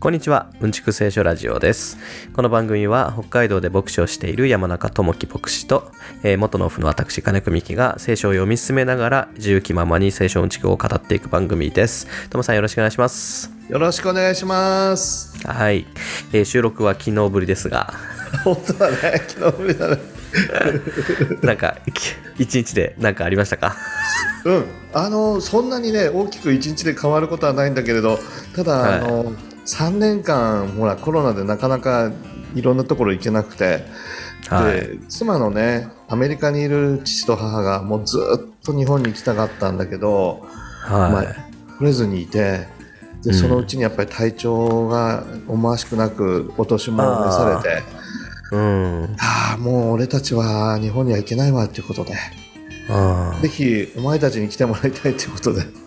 こんにちは、うんちく聖書ラジオです。この番組は北海道で牧師をしている山中智樹牧師と、えー元のオフの私金久美希が聖書を読み進めながら自由気ままに聖書うんちくを語っていく番組です。ともさんよろしくお願いします。よろしくお願いします。はい、えー収録は昨日ぶりですが、本当だね、昨日ぶりだね。なんかき一日で何かありましたか？うん、あのそんなにね大きく一日で変わることはないんだけれど、ただ、はいあの3年間ほらコロナでなかなかいろんなところ行けなくて、はい。で妻のねアメリカにいる父と母がもうずっと日本に行きたかったんだけど、まはい。あ、来れずにいて。でうんそのうちにやっぱり体調が思わしくなくお年も召されてうん。ああもう俺たちは日本には行けないわっていうことであぜひお前たちに来てもらいたいということでー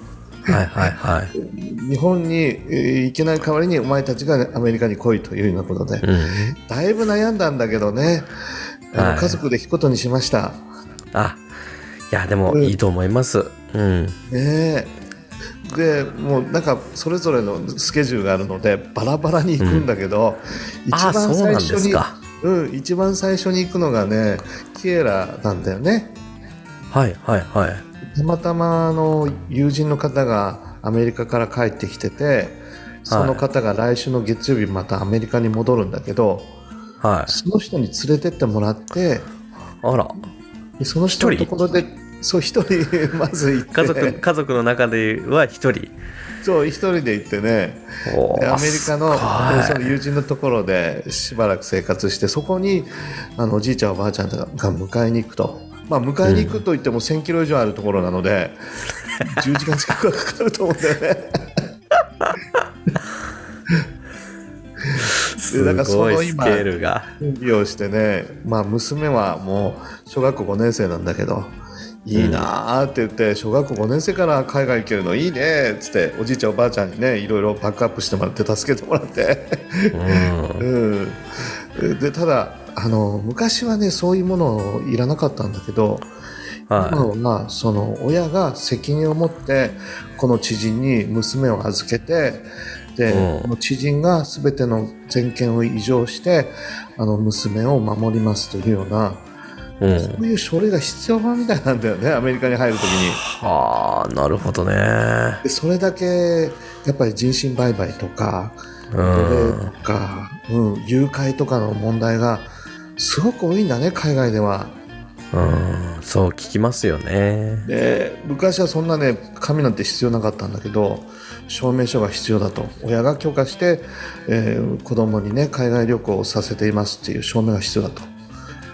はいはいはい。日本にえー行けない代わりにお前たちがアメリカに来いというようなことでうん。だいぶ悩んだんだけどねあのはい家族で行くことにしました。あ、いや、でもいいと思います。うん。ねえでもうなんかそれぞれのスケジュールがあるのでバラバラに行くんだけど、うなんですか。うん、一番最初に行くのがねキエラなんだよね。はいはいはい。たまたまあの友人の方がアメリカから帰ってきててその方が来週の月曜日またアメリカに戻るんだけどはい。その人に連れてってもらってあら、でその人の一人ところでそう一人まず行って家族家族の中では一人？そう一人で行ってねアメリカのその友人のところでしばらく生活してそこにあのおじいちゃんおばあちゃんが迎えに行くと。まあ、迎えに行くといっても1000キロ以上あるところなので、10時間近くはかかると思うんだよね。すだからその今。準備をしてね、まあ、娘はもう小学校5年生なんだけどいいなーって言って小学校5年生から海外行けるのいいねっつっておじいちゃんおばあちゃんにねいろいろバックアップしてもらって助けてもらって、うん。うん、でただあの昔はねそういうものいらなかったんだけど今ははまあその親が責任を持ってこの知人に娘を預けてで、うん知人が全ての全権を移譲してあの娘を守りますというような、い。うん。そういう書類が必要みたいなんだよねアメリカに入るときにはあ、なるほどね。でそれだけやっぱり人身売買とかうん。とか、うん、誘拐とかの問題がすごく多いんだね海外では。うん。そう聞きますよね。で昔はそんなね紙なんて必要なかったんだけど証明書が必要だと親が許可して、えー子供にね海外旅行をさせていますっていう証明が必要だと。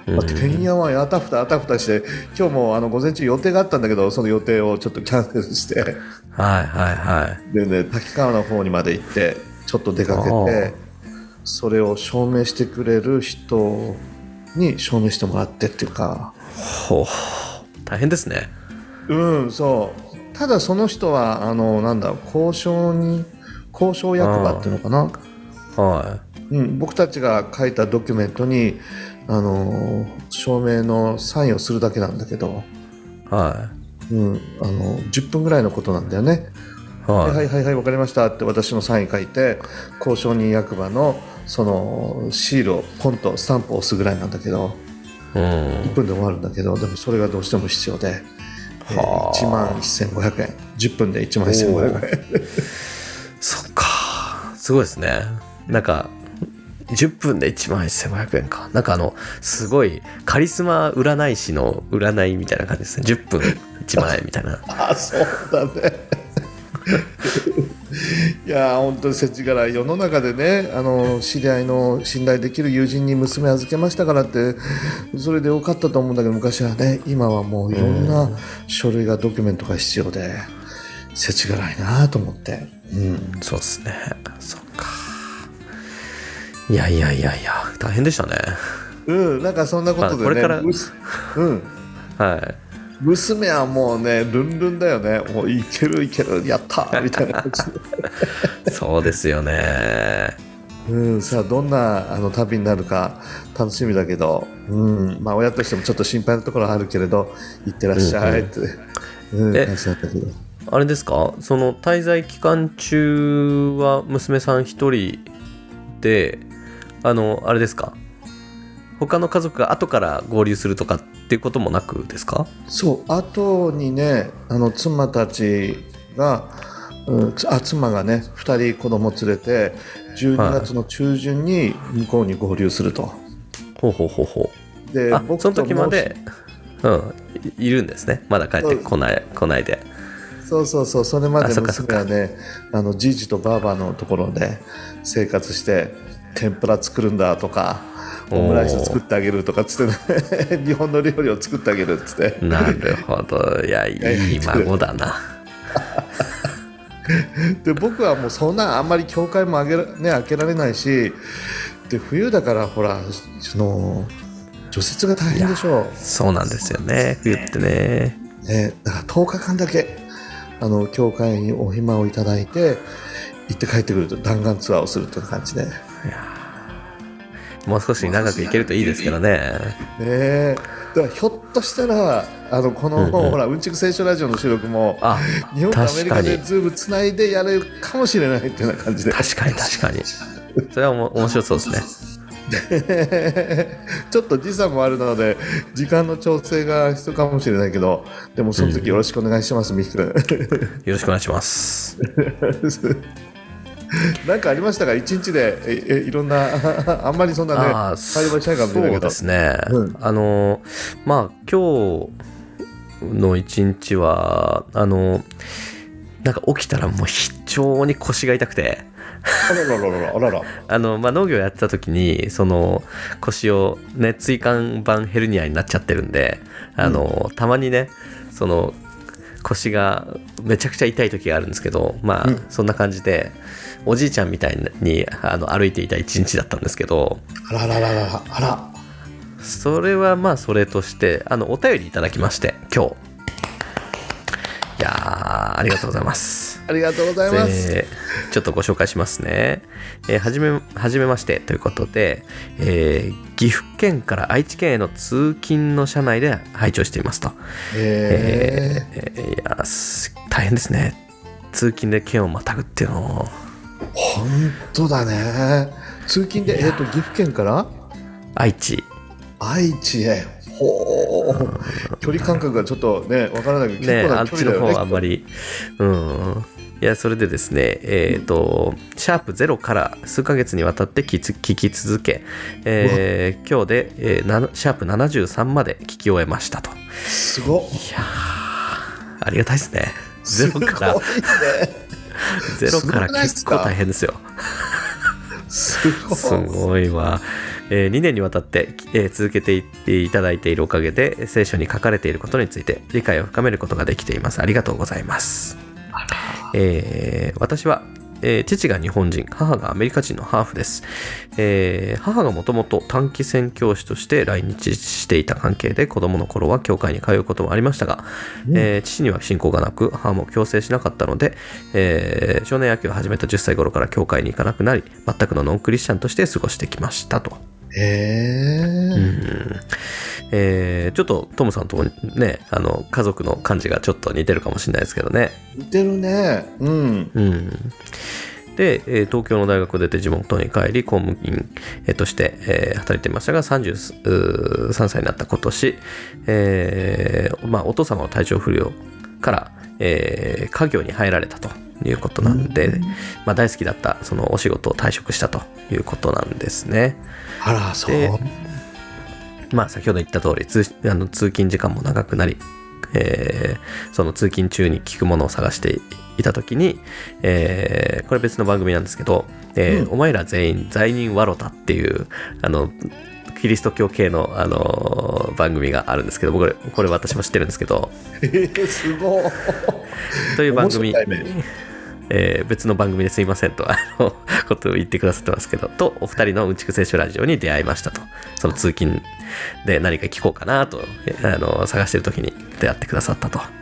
うんまあ、てんやわんやあたふたあたふたして今日もあの午前中予定があったんだけどその予定をちょっとキャンセルしてはいはいはい。で、ね、滝川の方にまで行ってちょっと出かけあてそれを証明してくれる人に証明してもらってっていうかほう。大変ですね。うんそうただその人はあのなんだ交渉に交渉役場っていうのかな、はうん、僕たちが書いたドキュメントにあの証明のサインをするだけなんだけど、い。はうん、あの10分ぐらいのことなんだよね。い。はいははいはいはい分かりましたって私のサイン書いて交渉人役場のそのシールをポンとスタンプを押すぐらいなんだけどい。うん。1分で終わるんだけどでもそれがどうしても必要で、えーはあ1万1500円10分で1万1500円そっか。すごいですね。なんか、10分で1万1500円か。なんかあの、すごいカリスマ占い師の占いみたいな感じですね。10分1万円みたいな。あそうだねいやー本当に世知辛い世の中でねあの知り合いの信頼できる友人に娘預けましたからってそれでよかったと思うんだけど昔はね今はもういろんな書類がドキュメントが必要で世知辛いなと思って、うん、そうですね。そっか。いやいやいやいや、大変でしたね。うん、なんかそんなことでね、まあこれからうん、はい。娘はもうねルンルンだよね。もういけるいけるやったー みたいな。感じでそうですよね。うん、さあどんなあの旅になるか楽しみだけど、うんまあ、親としてもちょっと心配なところはあるけれど行ってらっしゃいって、うんえ感じだったけど。あれですか？その滞在期間中は娘さん一人であのあれですか？他の家族が後から合流するとかっていうこともなくですか？そう後にねあの妻たちが、うん、つあ妻がね2人子供連れて12月の中旬に向こうに合流すると。ほうほうほうほでうあそのと時までうんいいるんですね。まだ帰ってこない来ないで。そうそうそうそれまで娘はねあのじいじとばあばのところで生活して天ぷら作るんだとかオムライス作ってあげるとかつってね。日本の料理を作ってあげるっつって。なるほど。いやいい孫だな。で僕はもうそんなあんまり教会もあげら、ね、開けられないしで冬だからほらその除雪が大変でしょそうなんですよね。冬ってね。う、ね、だから10日間だけあの教会にお暇をいただいて行って帰ってくると弾丸ツアーをするという感じで、ねもう少し長くいけるといいですけどね。え。だからひょっとしたらあのこの、うんうん。ほらうんちく聖書ラジオの収録もあ日本とアメリカでズームつないでやれるかもしれないっていうような感じで。確かに確かに。それはおも面白そうですね。ちょっと時差もあるので時間の調整が必要かもしれないけどでもその時よろしくお願いします、ミキ君。よろしくお願いします なんかありましたか？一日で？ええいろんな あんまりそんなねああ会話しないかもしれないけど。そうですね、うん。あのまあ今日の一日はあのなんか起きたらもう非常に腰が痛くて。あらららららあらら。あの、まあ、農業やってた時にその腰をね椎間板ヘルニアになっちゃってるんであの、たまにねその腰がめちゃくちゃ痛い時があるんですけどまあ、うん。そんな感じでおじいちゃんみたいにあの歩いていた一日だったんですけどあらららららあらそれはまあそれとしてあのお便りいただきまして今日いやーありがとうございますありがとうございます、えーちょっとご紹介しますね。えーはじめ、はじめましてということで、えー岐阜県から愛知県への通勤の車内で拝聴していますと。ええーいやす大変ですね。通勤で県をまたぐっていうのを。ー、本当だね通勤で、えー、と岐阜県から？愛知。愛知へほう距離感覚がちょっとねわからないけどね、結構なあっちの方距離だよねはあんまり。うん。いや、それでですね、えっ、と、シャープゼロから数ヶ月にわたって聞きつ聞き続け、えー今日で、えーなシャープ73まで聞き終えましたと。すごっいやーありがたいですね。ゼロからすごいね ゼロから結構大変ですよ。すごいすごいわ。え2年にわたって、えー続けていっていただいているおかげで、聖書に書かれていることについて理解を深めることができています。ありがとうございます。えー私は、えー父が日本人、母がアメリカ人のハーフです。えー母がもともと短期宣教師として来日していた関係で子供の頃は教会に通うこともありましたが、えー父には信仰がなく母も強制しなかったので、えー少年野球を始めた10歳頃から教会に行かなくなり全くのノンクリスチャンとして過ごしてきましたと。へええーちょっとトムさんとねあの家族の感じがちょっと似てるかもしれないですけどね。似てるね。うん。うん、で、えー東京の大学を出て地元に帰り公務員えーとして、えー働いていましたが33歳になった今年、えーまあ、お父様の体調不良から、えー家業に入られたということなんで、まあ、大好きだったそのお仕事を退職したということなんですね。あらそう。でまあ、先ほど言った通り通あの通勤時間も長くなり、えーその通勤中に聞くものを探していた時に、えーこれ別の番組なんですけど「えーお前ら全員罪人わろた」っていうあのキリスト教系の、あの番組があるんですけど僕これ私も知ってるんですけど。えー、すごい。という番組。えー別の番組ですいませんとあのことを言ってくださってますけど。とお二人のうんちく聖書ラジオに出会いましたと。その通勤で何か聞こうかなとえあの探してる時に出会ってくださったと。へ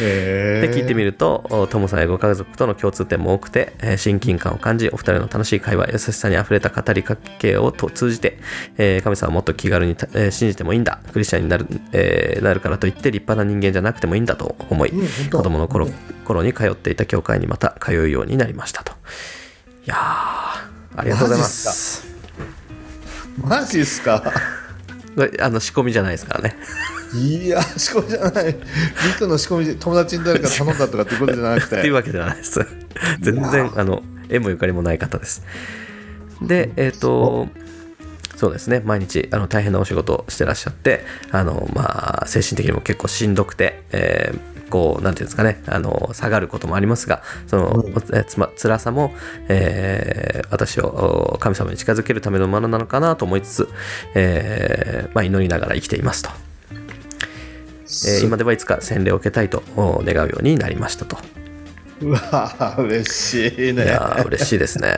で聞いてみるとおトモさんやご家族との共通点も多くて、えー親近感を感じお二人の楽しい会話優しさにあふれた語りかけをと通じて、えー神様をもっと気軽にた、えー信じてもいいんだクリスチャンになる,、えーなるからといって立派な人間じゃなくてもいいんだと思い、うん子供の頃頃に通っていた教会にまた通うようになりましたと。いやーありがとうございます。マジっすか。あの仕込みじゃないですからねいや仕込みじゃない。ミクの仕込みで友達に誰か頼んだとかっていうことじゃなくっていうてわけではないです。全然、あの、縁もゆかりもない方です。で、えっ、と、そうですね、毎日あの大変なお仕事をしてらっしゃって、あの、まあ、精神的にも結構しんどくて、えーこう、なんていうんですかね、あの、下がることもありますが、その、えつま、辛さも、えー私をお神様に近づけるためのものなのかなと思いつつ、えーまあ、祈りながら生きていますと。えー今ではいつか洗礼を受けたいとお願うようになりましたと。うわ嬉しいいねやー嬉しいですね。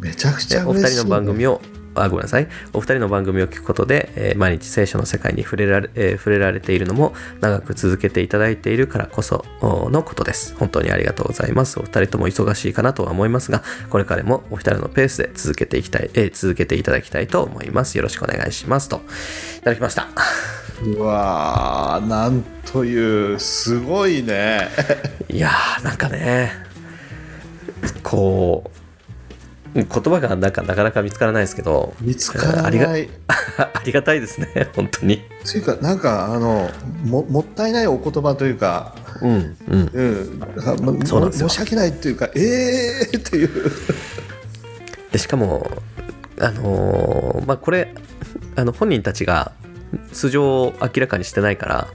めちゃくちゃ嬉しい、二人の番組をあごめんなさい。お二人の番組を聞くことで、えー毎日聖書の世界に触れられ,、えー触れられているのも長く続けていただいているからこそおのことです。本当にありがとうございます。お二人とも忙しいかなとは思いますがこれからもお二人のペースで続けていきたい、えー続けていただきたいと思います。よろしくお願いしますと。いただきました。うわーなんというすごいね。いやーなんかねこう言葉がなんかなかなか見つからないですけど。見つからありがない ありがたいですね本当に。というかなんかあのももったいないお言葉というか、うんうん。うん、あもそうなんですよ。申し訳ないというかえーっていう。でしかもあのーまあこれあの本人たちが素性を明らかにしてないから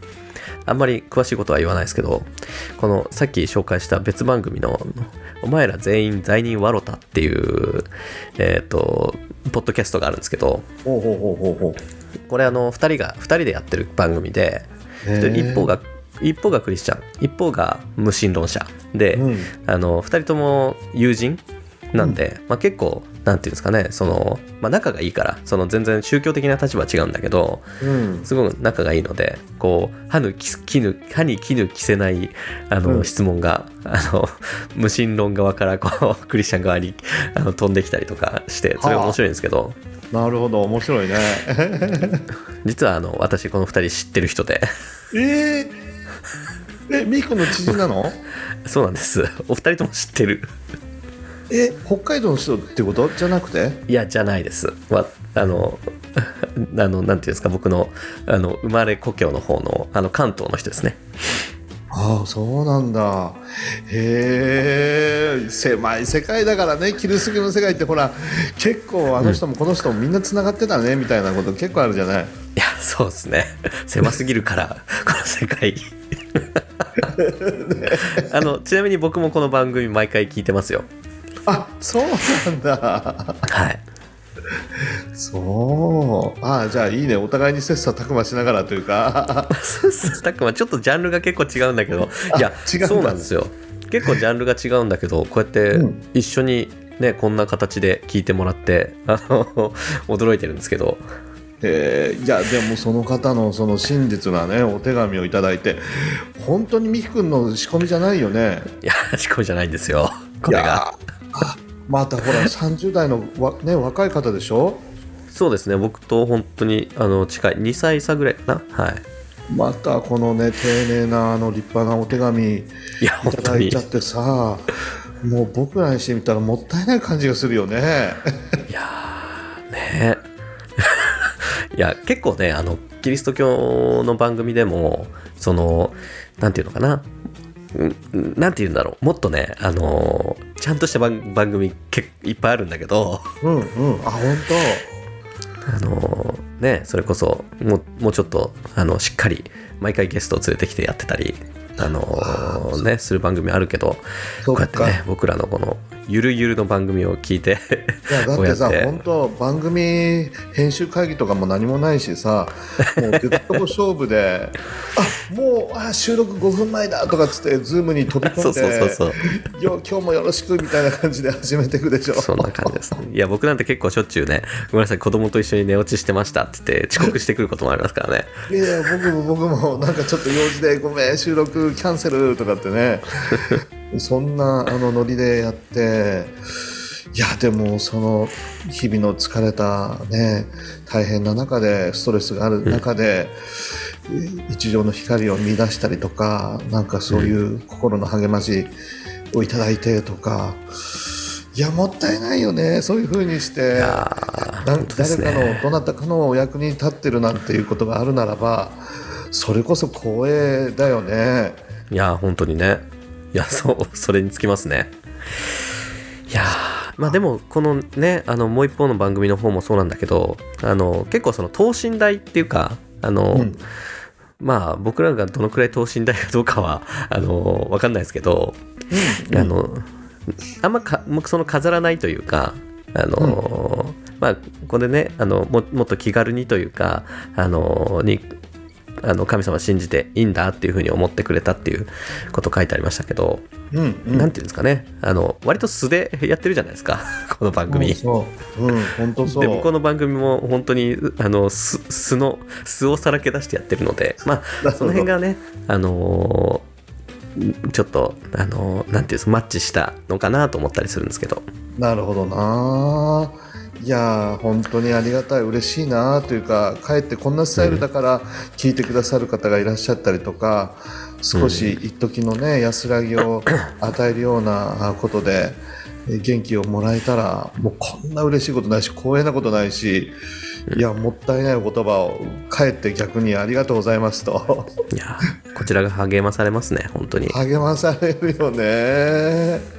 あんまり詳しいことは言わないですけどこのさっき紹介した別番組の「お前ら全員罪人わろた」っていうえっ、とポッドキャストがあるんですけどほうほうほうほうほこれあの2人が2人でやってる番組で一方が一方がクリスチャン一方が無神論者で、うん。あの2人とも友人なんで、まあ、結構なんていうんですかねその、まあ、仲がいいからその全然宗教的な立場は違うんだけどうん。すごく仲がいいのでこう歯ぬき絹歯に絹着せないあの、うん。質問があの無神論側からこうクリスチャン側にあの飛んできたりとかしてそれが面白いんですけど、なるほど面白いね。実はあの私この2人知ってる人で。えー、えミクの知人なの？そうなんです。お二人とも知ってるえ北海道の人ってこと？じゃなくて？いやじゃないです。わあの あのなんていうんですか？僕のあの生まれ故郷の方のあの関東の人ですね。ああそうなんだへえ狭い世界だからねキリスト教の世界ってほら結構あの人もこの人もみんなつながってたねみたいなこと結構あるじゃない？いやそうですね狭すぎるから この世界。あのちなみに僕もこの番組毎回聞いてますよ。あそうなんだ。はい。そう。ああじゃあいいね。お互いに切磋琢磨しながらというか。たくまちょっとジャンルが結構違うんだけど。いや違うそうなんですよ。結構ジャンルが違うんだけどこうやってうん。一緒にねこんな形で聞いてもらってあの驚いてるんですけど。えーいやでもその方のその真実なねお手紙をいただいて本当に美樹くんの仕込みじゃないよね。いや仕込みじゃないんですよ。これがまたほら30代のわ、ね、若い方でしょ？そうですね。僕と本当にあの近い。2歳差ぐらいかな。はい。またこのね丁寧なあの立派なお手紙いいや本た当に。いだいちゃってさもう僕らにしてみたらもったいない感じがするよね。やーね。いや結構ねあのキリスト教の番組でもそのなんていうのかな。うんなんて言うんだろう。もっとねあのちゃんとした番番組いっぱいあるんだけど。うんうん。あ本あのねそれこそもうもうちょっとあのしっかり毎回ゲストを連れてきてやってたりあのねする番組あるけどこうやってね僕らのこのゆるゆるの番組を聞いていやだってさ本当番組編集会議とかも何もないしさもう出たとこ勝負で あもうあ収録5分前だとかっつってズームに飛び込んでそうそうそうそう。よ今日もよろしくみたいな感じで始めていくでしょ。そんな感じです、いや僕なんて結構しょっちゅうねごめんなさい子供と一緒に寝落ちしてましたって言って遅刻してくることもありますからね。いや僕も僕もなんかちょっと用事でごめん収録キャンセルとかってねそんなあのノリでやっていやでもその日々の疲れたね大変な中でストレスがある中で、一条の光を見出したりとかなんかそういう心の励ましをいただいてとか。いやもったいないよねそういう風にして誰かねのどなたかのお役に立ってるなんていうことがあるならばそれこそ光栄だよね。いや本当にねいやそうそれにつきますね。いやーまあでもこのねあのもう一方の番組の方もそうなんだけどあの結構その等身大っていうかあの、うん。まあ僕らがどのくらい等身大かどうかはあのわかんないですけど、あのあんまか僕その飾らないというかあの、まあこれねあのももっと気軽にというかあのにあの神様を信じていいんだっていうふうに思ってくれたっていうこと書いてありましたけど、うんうん。なんていうんですかね。あの割と素でやってるじゃないですかこの番組。そうう。ん本当そう。でもこの番組も本当にあの素素の素をさらけ出してやってるのでまあその辺がねあのーちょっとあのーなんていうんですかマッチしたのかなと思ったりするんですけど。なるほどないやー本当にありがたい。嬉しいなというかかえってこんなスタイルだから聞いてくださる方がいらっしゃったりとか少し一時のね安らぎを 与えるようなことでえ元気をもらえたらもうこんな嬉しいことないし光栄なことないしいやもったいないお言葉をかえって逆にありがとうございますと。いやーこちらが励まされますね本当に。励まされるよね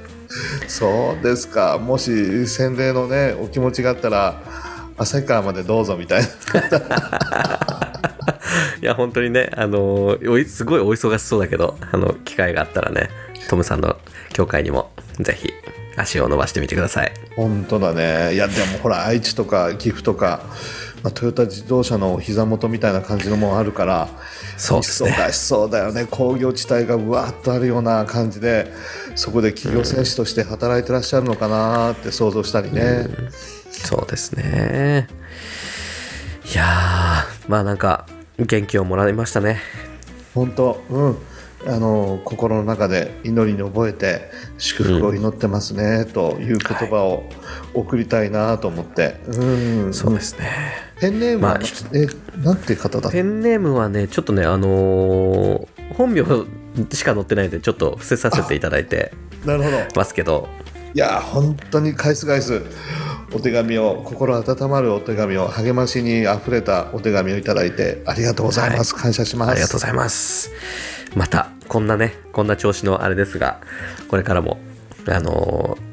そうですか。もし洗礼のねお気持ちがあったら旭川までどうぞみたいな。いや本当にねあのすごいお忙しそうだけどあの機会があったらねトムさんの教会にもぜひ足を伸ばしてみてください。本当だね。いやでもほら愛知とか岐阜とか、まあ、トヨタ自動車の膝元みたいな感じのもんあるからそうですね。忙しそうだよね。工業地帯がうわーっとあるような感じでそこで企業戦士として働いてらっしゃるのかなって想像したりね、そうですね。いやーまあなんか元気をもらいましたね。本当。うんあの心の中で祈りに覚えて祝福を祈ってますね、という言葉を送りたいなと思って、うん。そうですね。ペンネームは、まあえなんて方だペンネームはねちょっとねあのー本名しか載ってないのでちょっと伏せさせていただいてなるほど。ますけど。いや本当に返す返す。お手紙を心温まるお手紙を励ましにあふれたお手紙をいただいてありがとうございます、感謝します。ありがとうございますまたこんなねこんな調子のあれですがこれからもあのー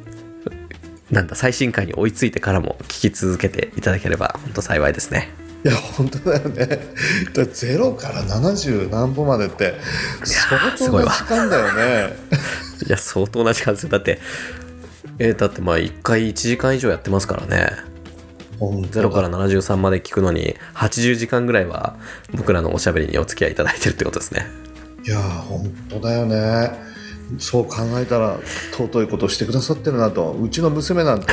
なんだ最新回に追いついてからも聞き続けていただければ本当幸いですね。いや本当だよね。だロから70何歩までって相当な時間だよね。いや相当な時間ですよ。だってえーだってまあ1回1時間以上やってますからね。本当だ。0から73まで聞くのに80時間ぐらいは僕らのおしゃべりにお付き合いいただいてるってことですねいや本当だよね。そう考えたら尊いことしてくださってるなと。うちの娘なんて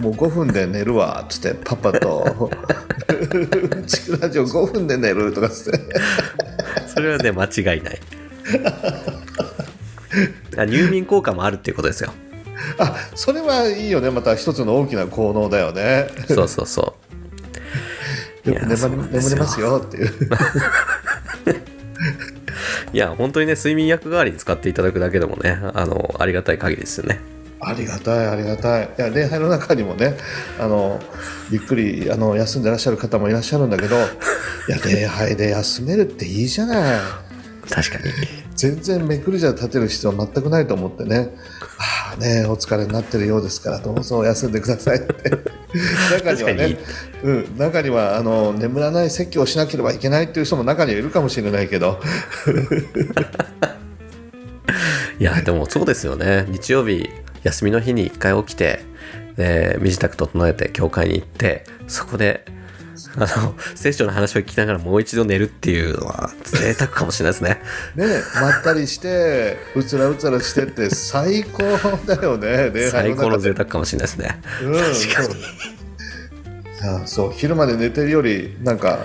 もう5分で寝るわっつってパパと「うちラジオ5分で寝る」とかっつって。それはね間違いない。あ入眠効果もあるっていうことですよ。あそれはいいよね。また一つの大きな効能だよね。そうそうそう。よく眠れますよっていう いや本当にね睡眠薬代わりに使っていただくだけでもねあのありがたい限りですよね。ありがたいありがたい。いや礼拝の中にもねあのゆっくりあの休んでらっしゃる方もいらっしゃるんだけどいや礼拝で休めるっていいじゃない。確かに全然めくりじゃ立てる必要は全くないと思ってね。ああねお疲れになってるようですからどうぞ休んでくださいって。中にはねうん、中にはあの眠らない説教をしなければいけないっていう人も中にはいるかもしれないけど。いやでもそうですよね。日曜日休みの日に一回起きて、で身支度整えて教会に行ってそこであの聖書の話を聞きながらもう一度寝るっていうのは贅沢かもしれないですね。ねまったりしてうつらうつらしてって最高だよね最高の贅沢かもしれないですね。うん、確かにそうあそう昼まで寝てるよりなんか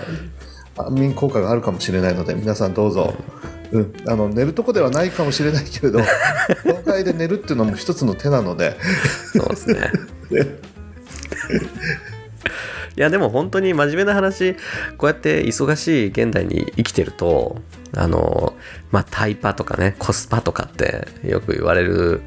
安眠効果があるかもしれないので皆さんどうぞ、うん、あの寝るとこではないかもしれないけれど 教会で寝るっていうのも一つの手なのでそうですね。いやでも本当に真面目な話こうやって忙しい現代に生きてるとあのまあタイパとかねコスパとかってよく言われる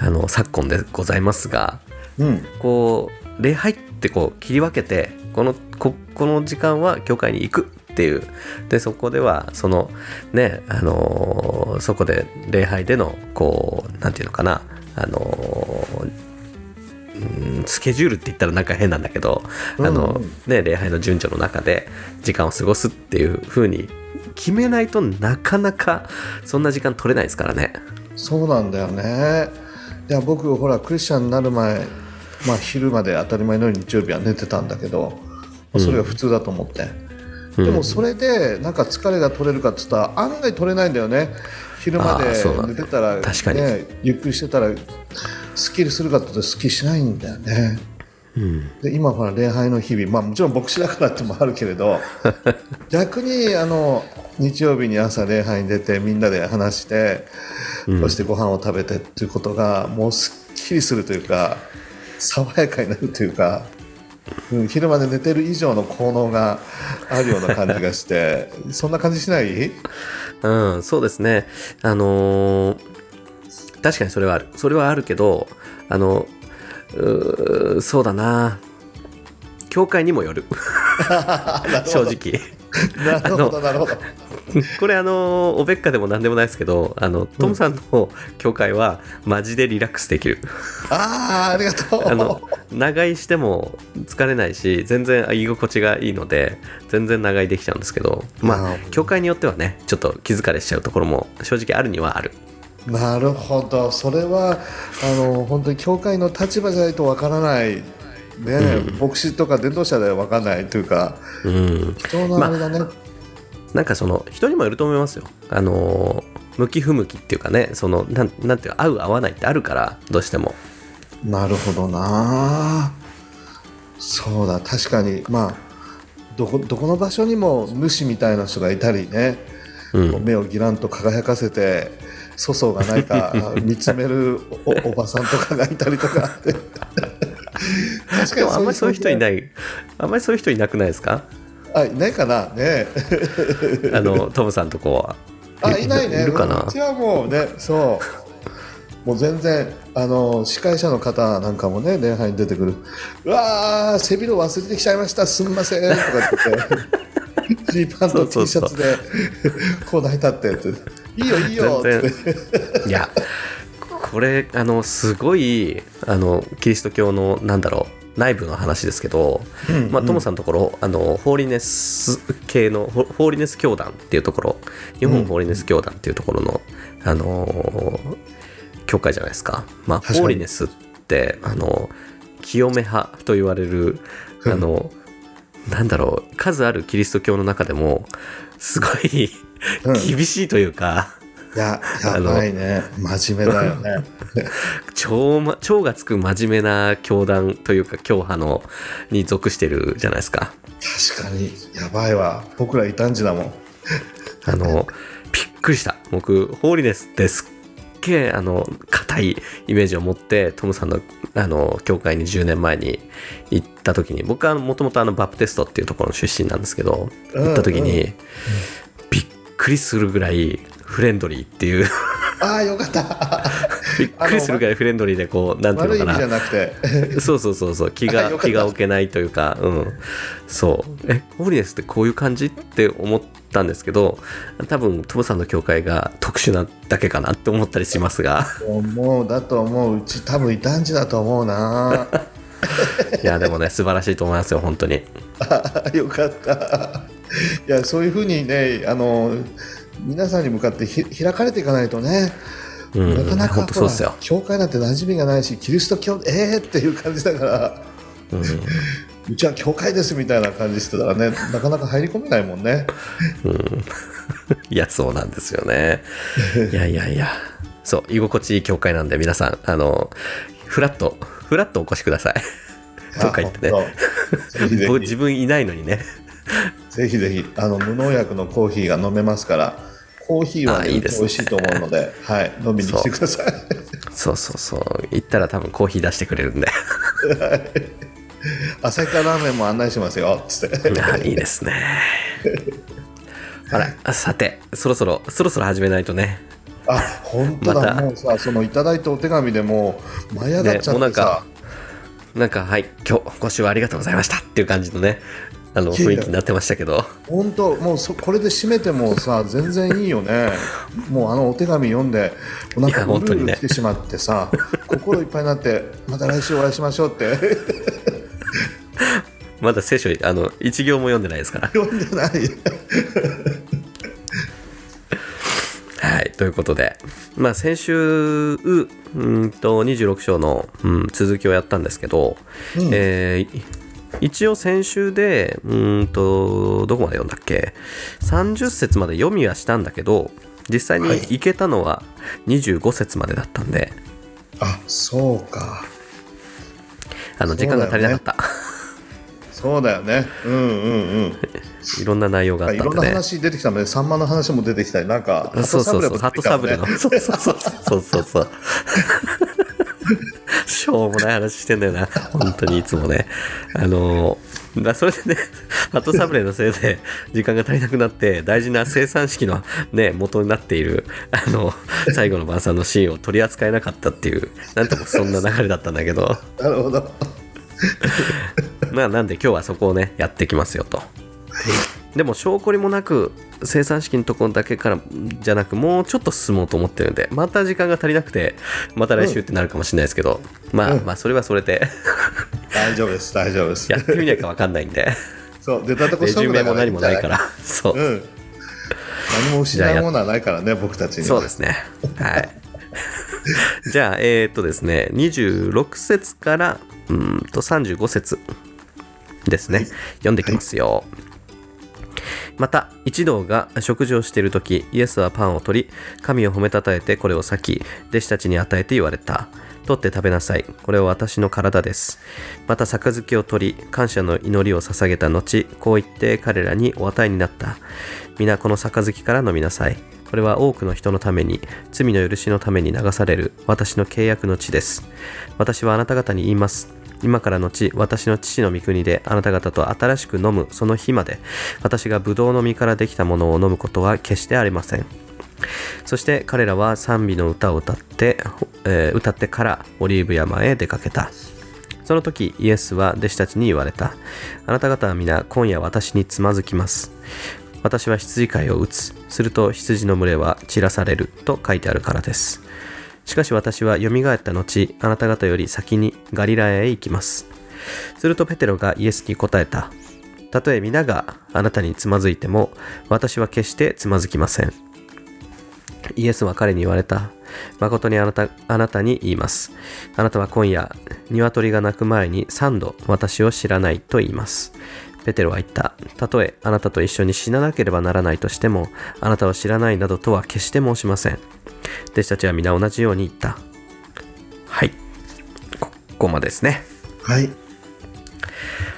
あの昨今でございますがうん。こう礼拝ってこう切り分けてこのここの時間は教会に行くっていうでそこではそのねあのそこで礼拝でのこうなんていうのかなあのうんスケジュールって言ったらなんか変なんだけど、あうん。のうんね礼拝の順序の中で時間を過ごすっていう風に決めないとなかなかそんな時間取れないですからね。そうなんだよね。いや僕ほらクリスチャンになる前、まあ、昼まで当たり前のように日曜日は寝てたんだけど、まあそれが普通だと思って、うん。でもそれでなんか疲れが取れるかって言ったら案外取れないんだよね昼まで寝てたら、確かに。ね、ゆっくりしてたらスッキリするかって言ったらスッキリしないんだよね。うん。で今ほら礼拝の日々、まあ、もちろん牧師だからってもあるけれど 逆にあの日曜日に朝礼拝に出てみんなで話して、うん。そしてご飯を食べてっていうことがもうすっきりするというか爽やかになるというか、うん、昼まで寝てる以上の効能があるような感じがしてそんな感じしない？うん、そうですね。あのー確かにそれはある。それはあるけど、あの、うーそうだな。教会にもよる。正直。なるほどなるほど これあの、おべっかでも何でもないですけど、あの、トムさんの教会はマジでリラックスできる。ああありがとう。あの、長居しても疲れないし、全然居心地がいいので、全然長居できちゃうんですけど、まああ、教会によってはね、ちょっと気疲れしちゃうところも正直あるにはある。なるほど。それはあの本当に教会の立場じゃないとわからない。ね、牧師とか伝道者ではわからないというか。うん。貴重なあれだね、なんかその人にもよると思いますよ。あの向き不向きっていうかね、そのなんなんていうか合う合わないってあるからどうしても。なるほどなそうだ確かにまあどこどこの場所にも主みたいな人がいたりね、うん。目をギランと輝かせて粗相がないか 見つめるおおばさんとかがいたりとか確かでもあんまりそういう人いいない。あんまりそういう人いなくないですか？あいないかな？ね。あのトムさんとこは。あいないね。いるかな？うちはもうねそう。もう全然あの司会者の方なんかもね礼拝に出てくる。うわー背広忘れてきちゃいました。すんません。とか言って。ジーパンと T シャツでこう泣いたってっていいよいいよ。っていやこれあのすごいあのキリスト教のなんだろう内部の話ですけど、うんまあ、トモさんのところあのホーリネス系のホホーリネス教団っていうところ日本ホーリネス教団っていうところの、あの教会じゃないですか、まあ、ホーリネスってあの清め派と言われるあの、なんだろう数あるキリスト教の中でもすごいうん。厳しいというか、いややばいね。真面目だよね。超ま超がつく真面目な教団というか教派のに属してるじゃないですか。確かにやばいわ。僕ら異端児だもん。あのびっくりした。僕ホーリネスってすっげえあの硬いイメージを持ってトムさんのあの教会に10年前に行った時に僕はもともとバプテストっていうところの出身なんですけどうん行った時に、うんびっくりするぐらいフレンドリーっていう。ああよかった。びっくりするぐらいフレンドリーでこうなんていうのかな。悪い意味じゃなくて。そうそうそうそう。気あが 気が置けないというかうん。そう。えホーリネスってこういう感じって思ったんですけど多分トムさんの教会が特殊なだけかなって思ったりしますが。思うだと思う。うち多分異端児だと思うな。いやでもね素晴らしいと思いますよ本当に。あよかった。いやそういうふうにねあの皆さんに向かってひ開かれていかないとねうんなかなかそうですよ教会なんて馴染みがないしキリスト教 えーっていう感じだからうんうちは教会ですみたいな感じしてたらねなかなか入り込めないもんね いや、そうなんですよね。いやいやいや。そう、居心地いい教会なんで、皆さん、あの、フラット、フラットお越しください。とか言ってね。自分いないのにね。ぜひぜひあの無農薬のコーヒーが飲めますからコーヒーは、ね、あいいですね。美味しいと思うので、はい、飲みに来てください。そうそうそう。行ったら多分コーヒー出してくれるんで。旭川ラーメンも案内しますよつって。あいいですね。あら、あさて、そろそろ、そろそろ始めないとね。あ本当だ、もうさそのいただいたお手紙でもう舞い上がっちゃねもうなんかってさ、なんか、はい、今日、ご視聴ありがとうございましたっていう感じのね、あの、雰囲気になってましたけど。本当もうそこれで締めてもさ全然いいよね。もうあのお手紙読んでおい腹うるうる来てしまってさ、心いっぱいになってまた来週お会いしましょうって。まだ聖書、あの、一行も読んでないですから。読んでない。はい、ということで、まあ、先週、うーんと26章の、うん、続きをやったんですけど、うん。えーい一応先週で、うーんと、どこまで読んだっけ ?30 節まで読みはしたんだけど、実際にはい行けたのは25節までだったんで、あそうかあの時間が足りなかった。そうだよねうんうんうん いろんな内容があっいろんなたんでね。話出てきたのでサンマの話も出てきたりなんかそうそうそう、ハハットサブレの。ねそうそうそうそうそうそう。しょうもない話してんだよな。本当にいつもね。あのー、まあそれでね、ハットサブレのせいで時間が足りなくなって、大事な生産式のね、元になっている、あの、最後の晩餐のシーンを取り扱えなかったっていう、なんともそんな流れだったんだけど、なるほど まあなんで今日はそこをね、やってきますよと。でも証拠りもなく生産式のところだけからじゃなくもうちょっと進もうと思ってるんでまた時間が足りなくてまた来週ってなるかもしれないですけど、まあうん。まあそれはそれで。大丈夫です大丈夫です。やってみなきゃ分かんないんで。そう出たとこ勝負だから。何もないから。いそう、うん。何も失うものはないからね僕たちには。そうですね。はい。じゃあえーっとですね26節からうーんと35節ですね、はい。読んできますよ、また一同が食事をしている時イエスはパンを取り神を褒めたたえてこれを裂き弟子たちに与えて言われた。取って食べなさい。これは私の体です。また杯を取り感謝の祈りを捧げた後こう言って彼らにお与えになった。皆この杯から飲みなさい。これは多くの人のために罪の許しのために流される私の契約の地です。私はあなた方に言います。今からのち私の父の御国であなた方と新しく飲むその日まで私がブドウの実からできたものを飲むことは決してありません。そして彼らは賛美の歌を歌って、えー歌ってからオリーブ山へ出かけた。その時イエスは弟子たちに言われた。あなた方は皆今夜私につまずきます。私は羊飼いを打つ。すると羊の群れは散らされると書いてあるからです。しかし私はよみがえった後あなた方より先にガリラヤへ行きますするとペテロがイエスに答えたたとえ皆があなたにつまずいても私は決してつまずきませんイエスは彼に言われた。誠にあなたあなたに言います。あなたは今夜、鶏が鳴く前に三度私を知らないと言います。ペテロは言った。たとえあなたと一緒に死ななければならないとしても、あなたを知らないなどとは決して申しません。弟子たちは皆同じように言った。はい。ここまでですね。はい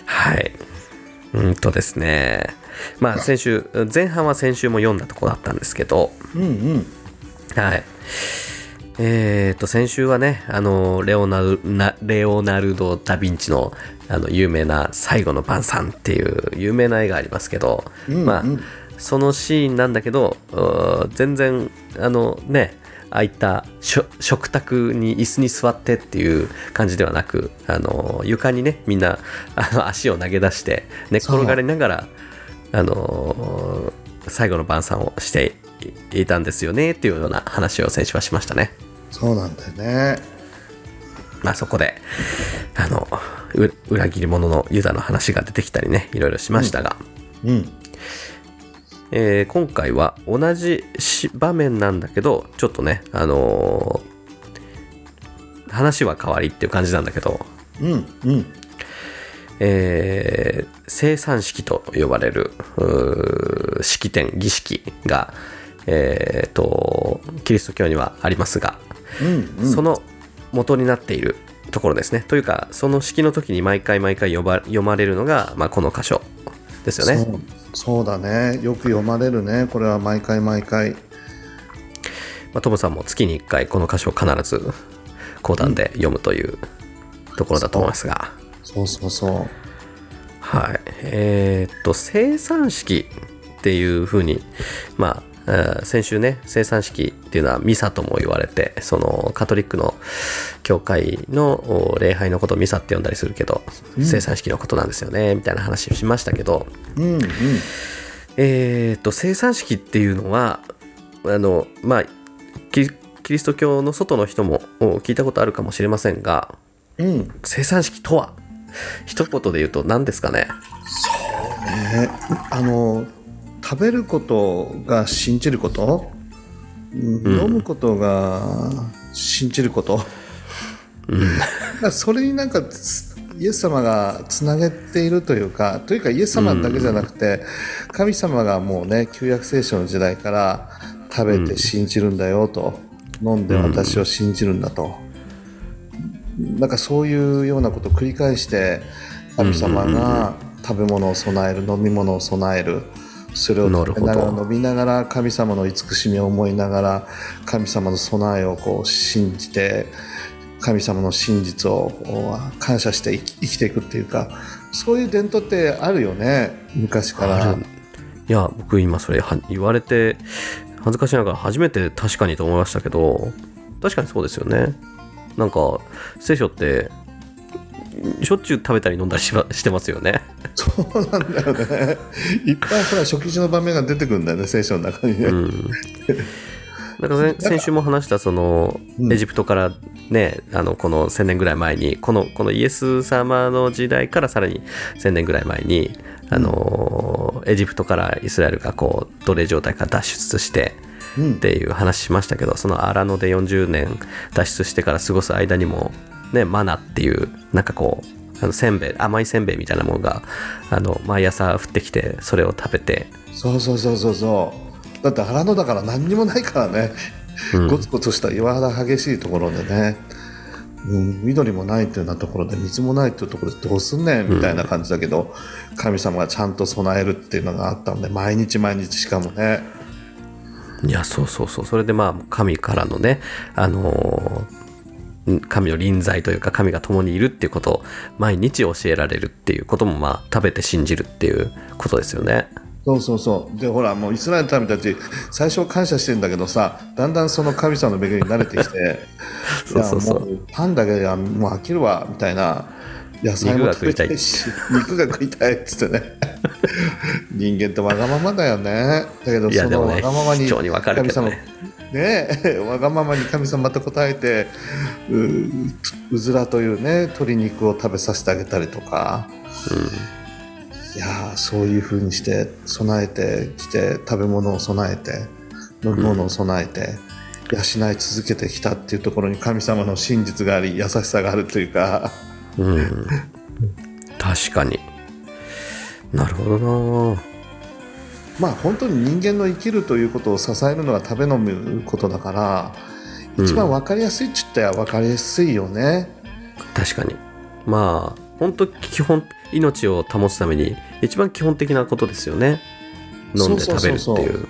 はい。うんとですね。まあ先週、前半は先週も読んだとこだったんですけど、うんうんはい。えー、と先週はねあのレオナルなレオナルド・ダ・ヴィンチのあの有名な「最後の晩餐」っていう有名な絵がありますけど、うんまあうんそのシーンなんだけど全然あのねああいった食卓に椅子に座ってっていう感じではなくあの床にねみんなあの足を投げ出して寝っ転がりながらあの最後の晩餐をしていたんですよねっていうような話を先週はしましたね。そうなんだよね。まあそこであのう裏切り者のユダの話が出てきたりねいろいろしましたが、うんえー今回は同じし場面なんだけどちょっとねあのー話は変わりっていう感じなんだけど、うんうん。えー生産式と呼ばれる式典儀式が、えーとキリスト教にはありますが、うんうん。その元になっているところですね。というかその式の時に毎回毎回呼ば読まれるのが、まあ、この箇所ですよねそうだね。よく読まれるね。これは毎回毎回。まあ、トムさんも月に1回この箇所を必ず講談で読むというところだと思いますが、そうそうそう。はい。えーっと生産式っていうふうにまあえー先週ね生産式っていうのはミサとも言われてそのカトリックの教会のお礼拝のことをミサって呼んだりするけど、生産式のことなんですよねみたいな話をしましたけど、うんうん。えー、と生産式っていうのはあのまあキキリスト教の外の人もお聞いたことあるかもしれませんがうん。生産式とは？一言で言うと何ですかね？ね。あの食べることが信じること、うん。飲むことが信じること、だからそれになんかつイエス様がつなげているというかというかイエス様だけじゃなくて、神様がもうね旧約聖書の時代から食べて信じるんだよと、飲んで私を信じるんだと、なんかそういうようなことを繰り返して神様が食べ物を備える飲み物を備えるそれを食べながらながら神様の慈しみを思いながら神様の備えをこう信じて神様の真実を感謝して生き生きていくっていうかそういう伝統ってあるよね昔から。いや僕今それは言われて恥ずかしながら初めて確かにと思いましたけど確かにそうですよね。なんか聖書ってしょっちゅう食べたり飲んだりしましてますよね。そうなんだよね。いっぱいほら食事の場面が出てくるんだよね聖書の中にね、うん。なんか先先週も話したそのうん。エジプトからね、あのこの1000年ぐらい前にこのこのイエス様の時代からさらに1000年ぐらい前にあの、エジプトからイスラエルがこう奴隷状態から脱出してうん。っていう話しましたけどその荒野で40年脱出してから過ごす間にもねマナっていうなんかこうあのせんべい甘いせんべいみたいなものがあの毎朝降ってきてそれを食べて、そうそうそうそうそう。だって荒野だから何にもないからね、うん。ゴツゴツした岩肌激しいところでね、うん、緑もないっていうようなところで水もないっていうところでどうすんねんみたいな感じだけど、神様がちゃんと備えるっていうのがあったので毎日毎日しかもね。いやそうそうそう。それでまあ神からのねあのーん神の臨在というか神が共にいるっていうことを毎日教えられるっていうこともまあ食べて信じるっていうことですよね。そうそうそうでほらもうイスラエルの民たち最初は感謝してるんだけどさだんだんその神様の恵みに慣れてきて そうそうそうパンだけではもう飽きるわみたいな野菜も食べたいし。肉が食いたいっつってね。人間ってわがままだよね。だけどそのわがままに非常にわかるけどね。ねえ わがままに神様と答えてううずらというね鶏肉を食べさせてあげたりとか。いやーそういう風にして備えてきて食べ物を備えて飲み物を備えて、養い続けてきたっていうところに神様の真実があり優しさがあるというかうん、うん、確かに。なるほどな。まあ本当に人間の生きるということを支えるのは食べ飲むことだからうん一番分かりやすいっちったら分かりやすいよね。確かに。まあ本当基本命を保つために一番基本的なことですよね。飲んで食べるっていう。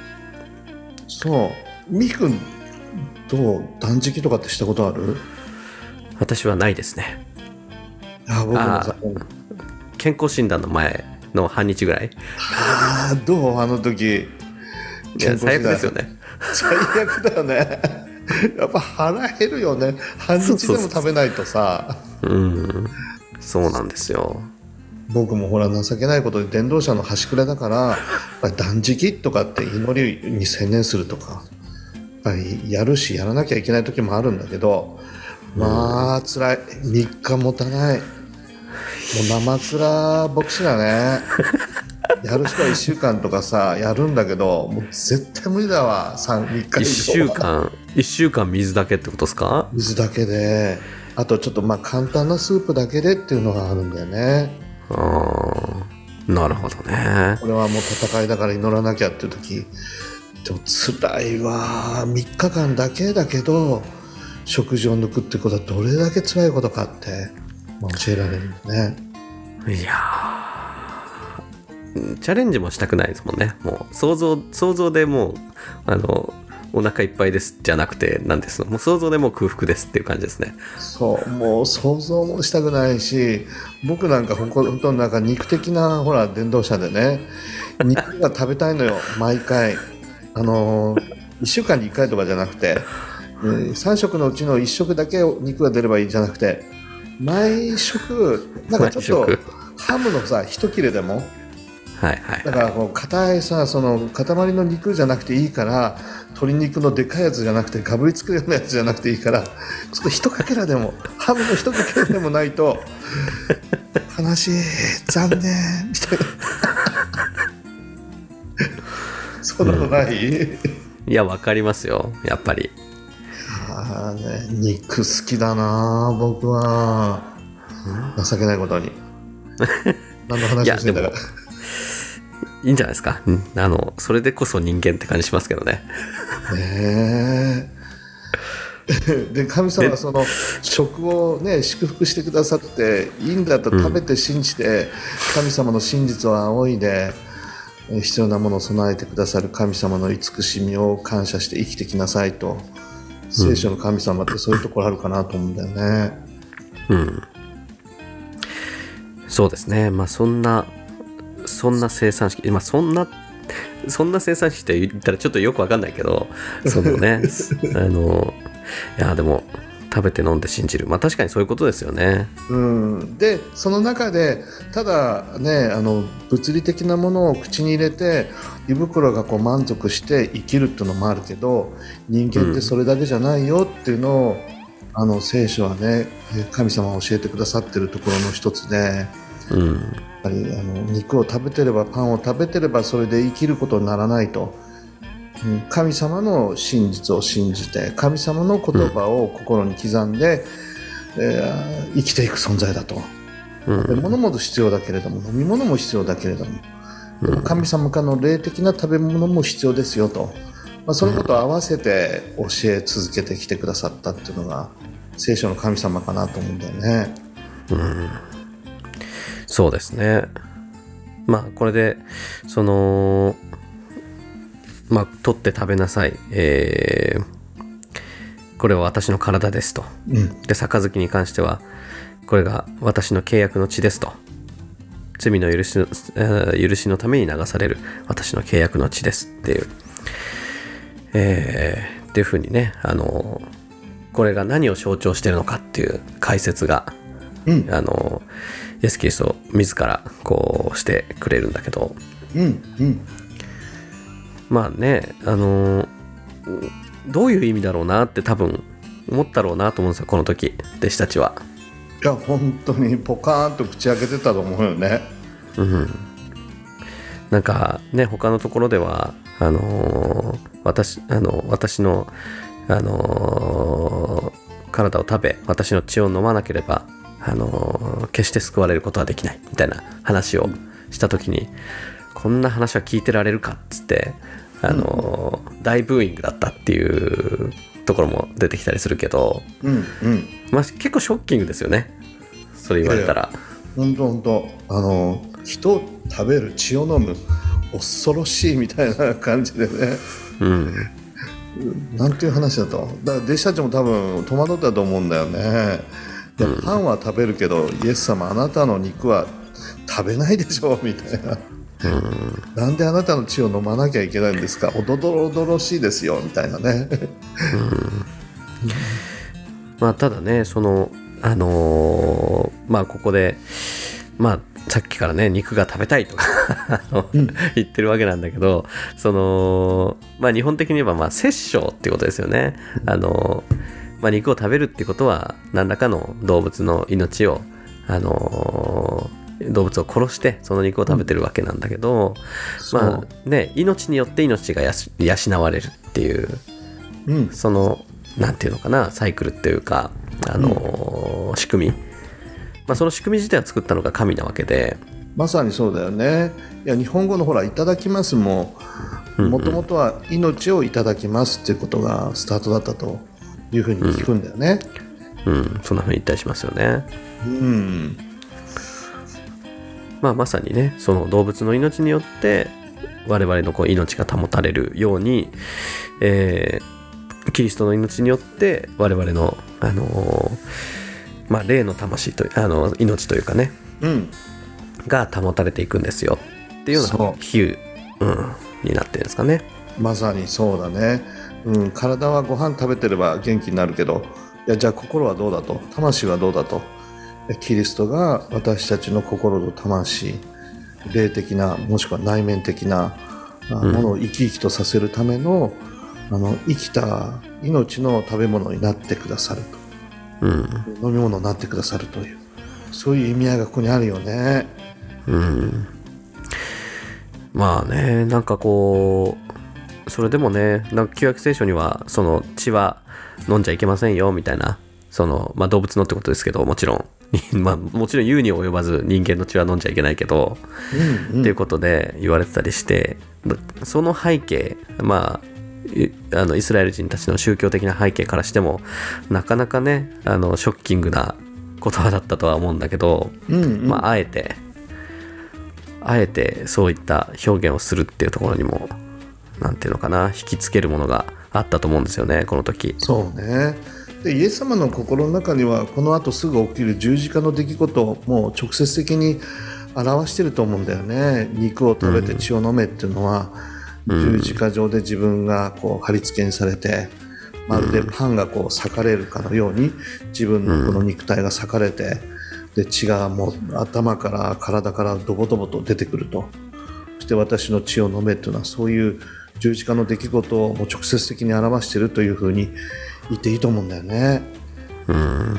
そうみーくんどう？断食とかってしたことある？私はないですねあ僕もさ健康診断の前の半日ぐらい。あーどう？あの時。いや最悪ですよね。ね最悪だよね。やっぱ腹減るよね。半日でも食べないとさ。うん。そうなんですよ。僕もほら情けないことで伝道者の端くれだから断食とかって祈りに専念するとかやっぱりやるしやらなきゃいけない時もあるんだけどまあ辛い。3日持たない。もう生辛牧師だね。やる人は1週間とかさやるんだけどもう絶対無理だわ。3 3日1以週上間。1週間水だけってことですか？水だけで。あとちょっとまあ簡単なスープだけでっていうのがあるんだよね。あー。なるほどね。これはもう戦いだから祈らなきゃっていう時。でも辛いわ。3日間だけだけど食事を抜くってことはどれだけ辛いことかって、まあ、教えられるね。いやー。チャレンジもしたくないですもんね。もう想像想像でもうあのお腹いっぱいですじゃなくて何ですの。もう想像でもう空腹ですっていう感じですね。そう。もう想像もしたくないし僕なんかほんほんとなんか肉的なほら伝道者でね 肉が食べたいのよ。毎回。あの1週間に1回とかじゃなくて、3食のうちの1食だけ肉が出ればいいじゃなくて毎食なんかちょっとハムのさ一切れでも。はいはい。だからこう硬いさその塊の肉じゃなくていいから鶏肉のでかいやつじゃなくてかぶりつくようなやつじゃなくていいからちょっと一かけらでもハムの一かけらでもないと悲しい残念みたいな。そんなことない、いやわかりますよやっぱりあ肉好きだな僕は。情けないことに。何の話をしてんだか。いやいいんじゃないですか、うん、あのそれでこそ人間って感じしますけどね。ねえ。で神様はその食をね祝福してくださっていいんだと食べて信じて、神様の真実を仰いでえ必要なものを備えてくださる神様の慈しみを感謝して生きてきなさいと聖書の神様ってそういうところあるかなと思うんだよね。うん。そうですね。まあそんなそんな生産式まあそんなそんな生産式って言ったらちょっとよくわかんないけどそのね あのいやでも食べて飲んで信じる。まあ確かにそういうことですよね。うん、でその中でただねあの物理的なものを口に入れて胃袋がこう満足して生きるっていうのもあるけど人間ってそれだけじゃないよっていうのを、あの聖書はねえ神様が教えてくださってるところの一つでやうん。っぱりあの肉を食べてればパンを食べてればそれで生きることにならないと。うん。神様の真実を信じて神様の言葉を心に刻んで、えー生きていく存在だと。うん。で物も必要だけれども飲み物も必要だけれども、でも神様からの霊的な食べ物も必要ですよと、まあ、そのことを合わせて教え続けてきてくださったっていうのが聖書の神様かなと思うんだよね。そうですね。まあこれでそのまあ取って食べなさい。えーこれは私の体ですと。うん。で杯に関してはこれが私の契約の血ですと。罪の許しのえー許しのために流される私の契約の血ですっていう。えーっていうふうにねあのこれが何を象徴してるのかっていう解説がうん。あのイエス・キリスト自らこうしてくれるんだけど。うんうんまあねあのどういう意味だろうなって多分思ったろうなと思うんですよこの時弟子たちは。いや本当にポカーンと口開けてたと思うよね。うん、なんかね他のところではあのー私あの私の、あのー体を食べ私の血を飲まなければ、あのー決して救われることはできないみたいな話をした時にこんな話は聞いてられるかっつって、あのー大ブーイングだったっていうところも出てきたりするけど、うんうん。まあ、結構ショッキングですよね。それ言われたら。本当本当。あの人を食べる血を飲む恐ろしいみたいな感じでね。うん。なんていう話だと。だから弟子たちも多分戸惑ったと思うんだよね。いやパンは食べるけど、イエス様あなたの肉は食べないでしょうみたいな、なんであなたの血を飲まなきゃいけないんですか？おどどろどろしいですよみたいなね。まあただねそのあのーまあここでまあさっきからね肉が食べたいとか 言ってるわけなんだけどそのまあ日本的に言えばまあ殺生ってことですよね。あのまあ肉を食べるってことは何らかの動物の命をあの動物を殺してその肉を食べてるわけなんだけど、そうまあね命によって命がやし養われるっていううん。そのなんていうのかなサイクルっていうかあのー仕組み、まあ、その仕組み自体を作ったのが神なわけで。まさにそうだよね。いや日本語のほら「いただきます」ももともとは「命をいただきます」っていうことがスタートだったというふうに聞くんだよね。うん。そんな風に言ったりしますよね。うんまあ、まさにねその動物の命によって我々のこう命が保たれるように、えーキリストの命によって我々の、あのーまあ、霊の魂とあの命というかねうん。が保たれていくんですよ。っていうような比喩、うん、になってるんですかね。まさにそうだね、うん、体はご飯食べてれば元気になるけどいやじゃあ心はどうだと？魂はどうだと？キリストが私たちの心と魂霊的なもしくは内面的なあものを生き生きとさせるための,、あの生きた命の食べ物になってくださるうん。と飲み物になってくださるという。そういう意味合いがここにあるよね。うん。まあねなんかこうそれでもねなんか旧約聖書にはその血は飲んじゃいけませんよみたいなその、まあ、動物のってことですけどもちろんまあもちろん言うに及ばず人間の血は飲んじゃいけないけど、うんっていうことで言われてたりしてその背景まあいあのイスラエル人たちの宗教的な背景からしてもなかなかねあのショッキングな言葉だったとは思うんだけど、うんうん。まあ、あえてあえてそういった表現をするっていうところにもなんていうのかな引きつけるものがあったと思うんですよねこの時。そうねでイエス様の心の中にはこのあとすぐ起きる十字架の出来事をもう直接的に表してると思うんだよね。肉を食べて血を飲めっていうのは、十字架上で自分がこう貼り付けにされてまるでパンがこう裂かれるかのように自分のこの肉体が裂かれてで血がもう頭から体からドボドボと出てくると。そして私の血を飲めっていうのはそういう十字架の出来事をもう直接的に表しているというふうに言っていいと思うんだよね。うん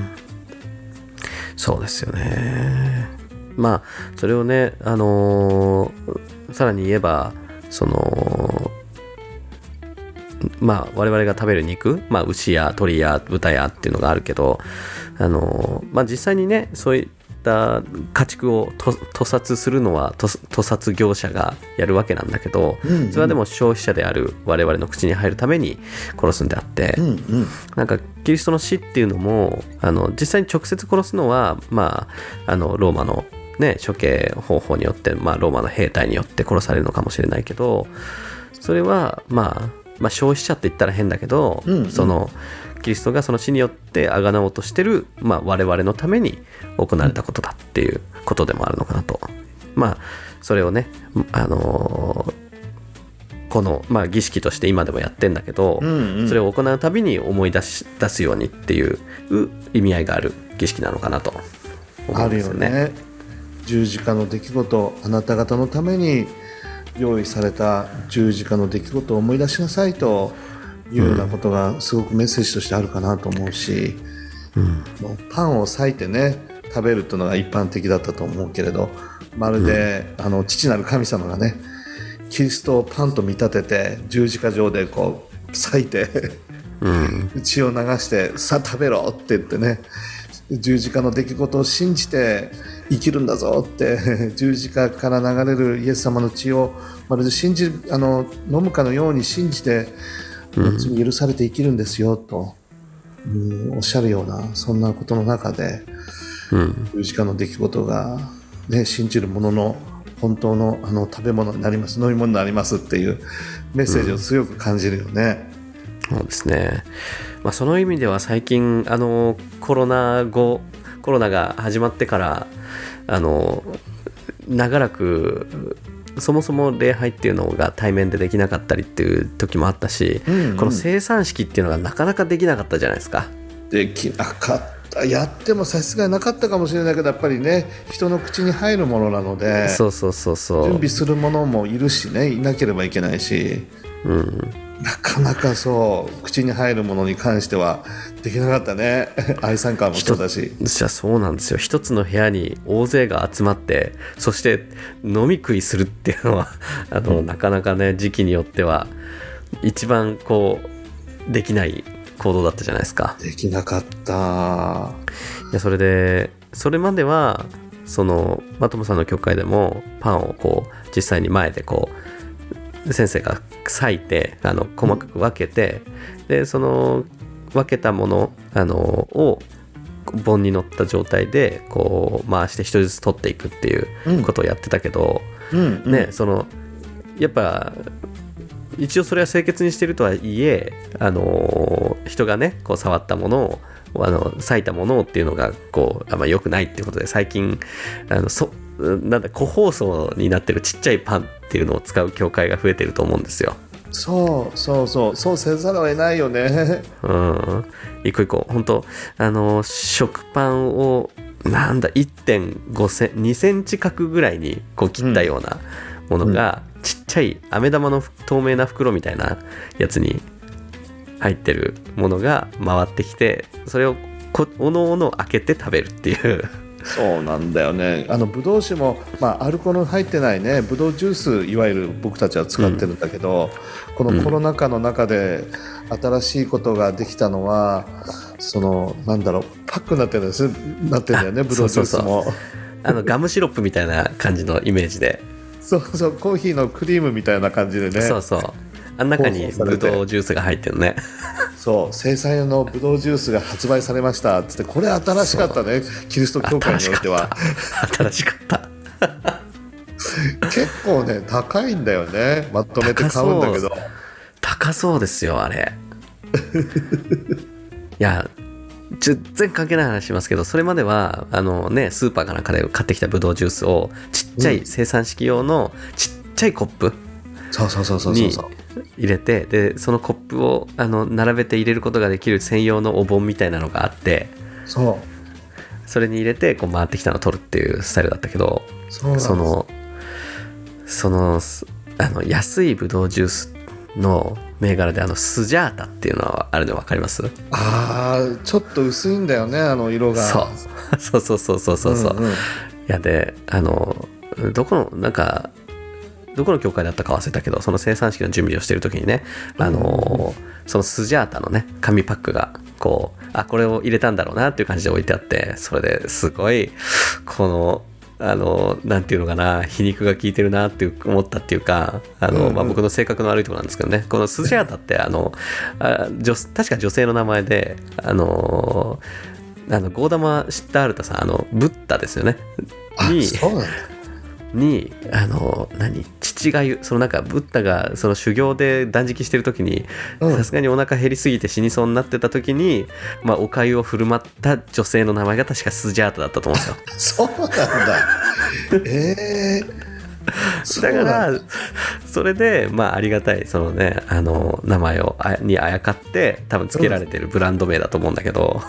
そうですよねまあそれをねあのーさらに言えばそのまあ我々が食べる肉、まあ、牛や鳥や豚やっていうのがあるけどあのまあ実際にねそういうった家畜をと屠殺するのは屠屠殺業者がやるわけなんだけど、うんうん。それはでも消費者である我々の口に入るために殺すんであって、うんうん。なんかキリストの死っていうのもあの実際に直接殺すのは、まあ、あのローマの、ね、処刑方法によって、まあ、ローマの兵隊によって殺されるのかもしれないけどそれは、まあ、まあ消費者って言ったら変だけど、うんうんそのキリストがその死によってあがなおうとしてる、まあ、我々のために行われたことだっていうことでもあるのかなと。まあそれをね、あのーこの、まあ、儀式として今でもやってんだけど、うんうんそれを行うたびに思い出し出すようにっていう意味合いがある儀式なのかなと思ある。よね十字架の出来事あなた方のために用意された十字架の出来事を思い出しなさいというようなことがすごくメッセージとしてあるかなと思うし、もうパンを裂いてね食べるというのが一般的だったと思うけれどまるで、あの父なる神様がねキリストをパンと見立てて十字架上でこう裂いてうん。血を流してさあ食べろって言ってね十字架の出来事を信じて生きるんだぞって 十字架から流れるイエス様の血をまるで信じるあの飲むかのように信じて罪許されて生きるんですよと、うんおっしゃるようなそんなことの中でうん。十字架の出来事が、ね、信じる者の本当のあの食べ物になります飲み物になりますっていうメッセージを強く感じるよね。そうですね、まあ、その意味では最近あのコロナ後コロナが始まってからあの長らくそもそも礼拝っていうのが対面でできなかったりっていう時もあったし、うんうん。この生産式っていうのがなかなかできなかったじゃないですか。できなかったやっても差し支えなかったかもしれないけどやっぱりね人の口に入るものなのでそうそうそうそう。準備するものもいるしねいなければいけないし、うん、なかなかそう口に入るものに関してはできなかったね。愛さん感もそうだし。じゃあそうなんですよ。一つの部屋に大勢が集まってそして飲み食いするっていうのは あの、なかなかね時期によっては一番こうできない行動だったじゃないですか。できなかった。いやそれでそれまではそのマトモさんの教会でもパンをこう実際に前でこう先生が裂いてあの細かく分けて、でその分けたものあのを盆に乗った状態でこう回して一人ずつ取っていくっていうことをやってたけど、うんうん。ねそのやっぱ一応それは清潔にしてるとはいえあの人がねこう触ったものをあの裂いたものをっていうのがこうあんま良くないっていうことで最近あのそなんだ個包装になってるちっちゃいパンっていうのを使う教会が増えてると思うんですよ。そうそうそう。そうせざるを得ないよね。うん、一個一個本当あの食パンをなんだ1.5セン2センチ角ぐらいにこう切ったようなものが、ちっちゃい飴玉の透明な袋みたいなやつに入ってるものが回ってきてそれをこおのおの開けて食べるっていうそうなんだよね。あのブドウ酒も、まあ、アルコール入ってないねブドウジュースいわゆる僕たちは使ってるんだけど、このコロナ禍の中で新しいことができたのは、そのなんだろうパックになってるんですなってるんだよねあブドウジュースも。あのガムシロップみたいな感じのイメージで、そうそうコーヒーのクリームみたいな感じでね。そうそうあん中にブドウジュースが入ってるね。そう生産用のブドウジュースが発売されました。っつってこれ新しかったね。キリスト教会においては。新しかった。結構ね高いんだよね。まとめて買うんだけど。高そう。ですよあれ。いや全然関係ない話しますけどそれまではあのねスーパーかなんかで買ってきたブドウジュースをちっちゃい生産式用のちっちゃいコップそうそうそうそうそうにそう入れてでそのコップをあの並べて入れることができる専用のお盆みたいなのがあってそう。それに入れてこう回ってきたのを取るっていうスタイルだったけどそのそのすあの安いブドウジュースの銘柄であのスジャータっていうのはあるの分かります？あーちょっと薄いんだよねあの色が。そう。そうそうそうそうそう。そう、んん。いやであのどこのなんかどこの教会だったか忘れたけどその生産式の準備をしてる時にねあの、そのスジャータのね紙パックがこうあこれを入れたんだろうなっていう感じで置いてあってそれですごいこのあのなんていうのかな皮肉が効いてるなって思ったっていうかあの、うんうん。まあ、僕の性格の悪いところなんですけどねこのスジャータってあのあ女確か女性の名前であのあのゴーダマ・シッタールタさんあのブッダですよね。あにそうなんだにあの何父がゆそのなんかブッダがその修行で断食してる時にうん。さすがにお腹減りすぎて死にそうになってた時に、まあ、お粥を振る舞った女性の名前が確かスジャータだったと思うんですよ。そうなんだ。ええそうだからそれでまあありがたいそのねあの名前をあにあやかって多分付けられてるブランド名だと思うんだけど、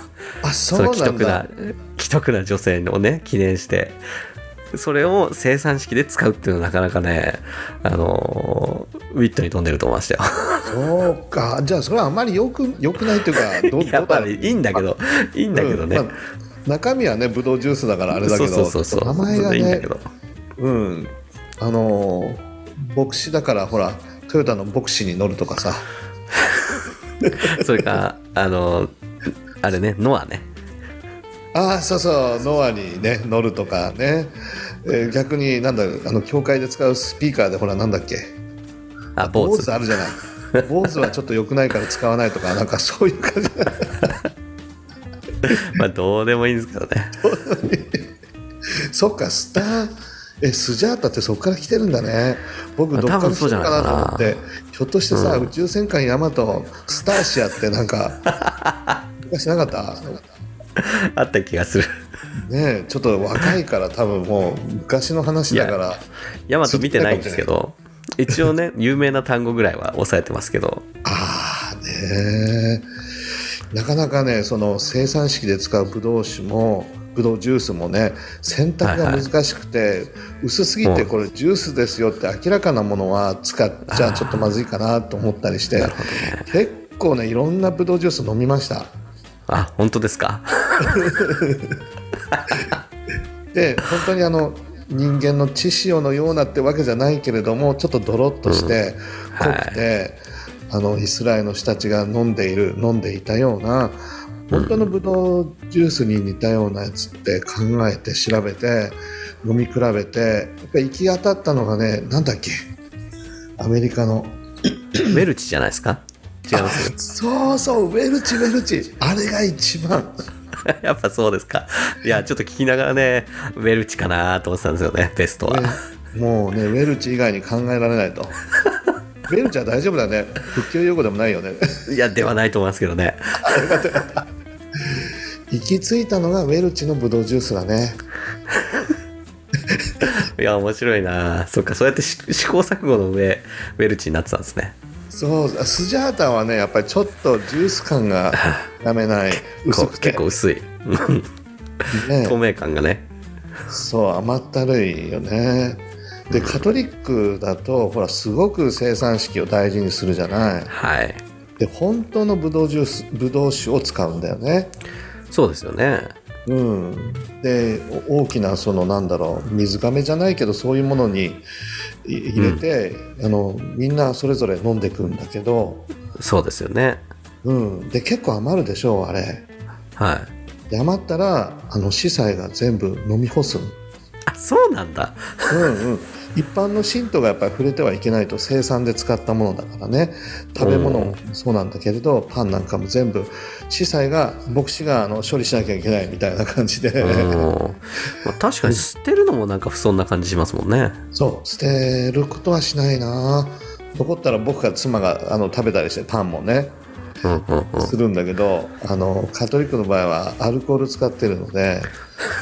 あそそうのなんだ。既得な既得な女性をね記念してそれを生産式で使うっていうのはなかなかねあのウィットに飛んでると思いましたよ。そうか。じゃあそれはあんまりよくよくないっていうか どうやっぱりいいんだけどいいんだけどね、うん。まあ中身はねブドウジュースだからあれだけどそうそうそう名前がねいいんだけど。うん。あのー牧師だからほらトヨタの牧師に乗るとかさ。それかあのあれねノアねああそうそうノアにね乗るとかね、えー逆になんだあの教会で使うスピーカーでほらなんだっけ？あ坊主。あるじゃない。坊主はちょっと良くないから使わないとかなんかそういう感じ。まあどうでもいいんですけどね。そっかスターえスジャータってそこから来てるんだね。僕どっから来てるかなと思ってひょっとしてさ、宇宙戦艦ヤマトスターシアってなんか 昔なかった？あった気がする。ねえちょっと若いから多分もう昔の話だからヤマト見てないんですけど一応ね 有名な単語ぐらいは押さえてますけど。ああねえ。なかなかねその生産式で使うブドウ酒もブドウジュースもね選択が難しくて、薄すぎてこれジュースですよって明らかなものは使っちゃちょっとまずいかなと思ったりして、ね。結構ねいろんなブドウジュース飲みましたあ本当ですか？で本当にあの人間の血潮のようなってわけじゃないけれどもちょっとドロッとして、濃くて、あのイスラエルの人たちが飲んでいる飲んでいたような本当のブドウジュースに似たようなやつって考えて調べて飲み比べてやっぱり行き当たったのがねなんだっけ？アメリカの。ウェルチじゃないですか？違います？そうそうウェルチウェルチ。あれが一番。やっぱそうですか。いやちょっと聞きながらねウェルチかなと思ってたんですよねベストは、ねもうねウェルチ以外に考えられないと。ウェルチは大丈夫だね。仏教用語でもないよね。いやではないと思いますけどね。行き着いたのがウェルチのブドウジュースだね。いや面白いな。そっかそうやってし試行錯誤の上ウェルチになってたんですねそうスジャータはねやっぱりちょっとジュース感が やめない。薄くて。結構薄い。ね。透明感がね。そう甘ったるいよね。でカトリックだとほらすごく生産式を大事にするじゃない。はい。で本当のブドウジュースブドウ酒を使うんだよね。そうですよねうん、でお大きなそのなんだろう水がめじゃないけどそういうものにい入れて、あのみんなそれぞれ飲んでいくんだけど、そうですよね。うん、で結構余るでしょうあれ。はい。で余ったらあの司祭が全部飲み干す。のあそうなんだ。うんうん一般の信徒がやっぱり触れてはいけないと生産で使ったものだからね。食べ物もそうなんだけれどパンなんかも全部司祭が牧師があの処理しなきゃいけないみたいな感じで、うん、まあ、確かに捨てるのもなんか不遜な感じしますもんね。そう捨てることはしないな。残ったら僕が妻があの食べたりしてパンもねうんうんうん。するんだけどあのカトリックの場合はアルコール使ってるので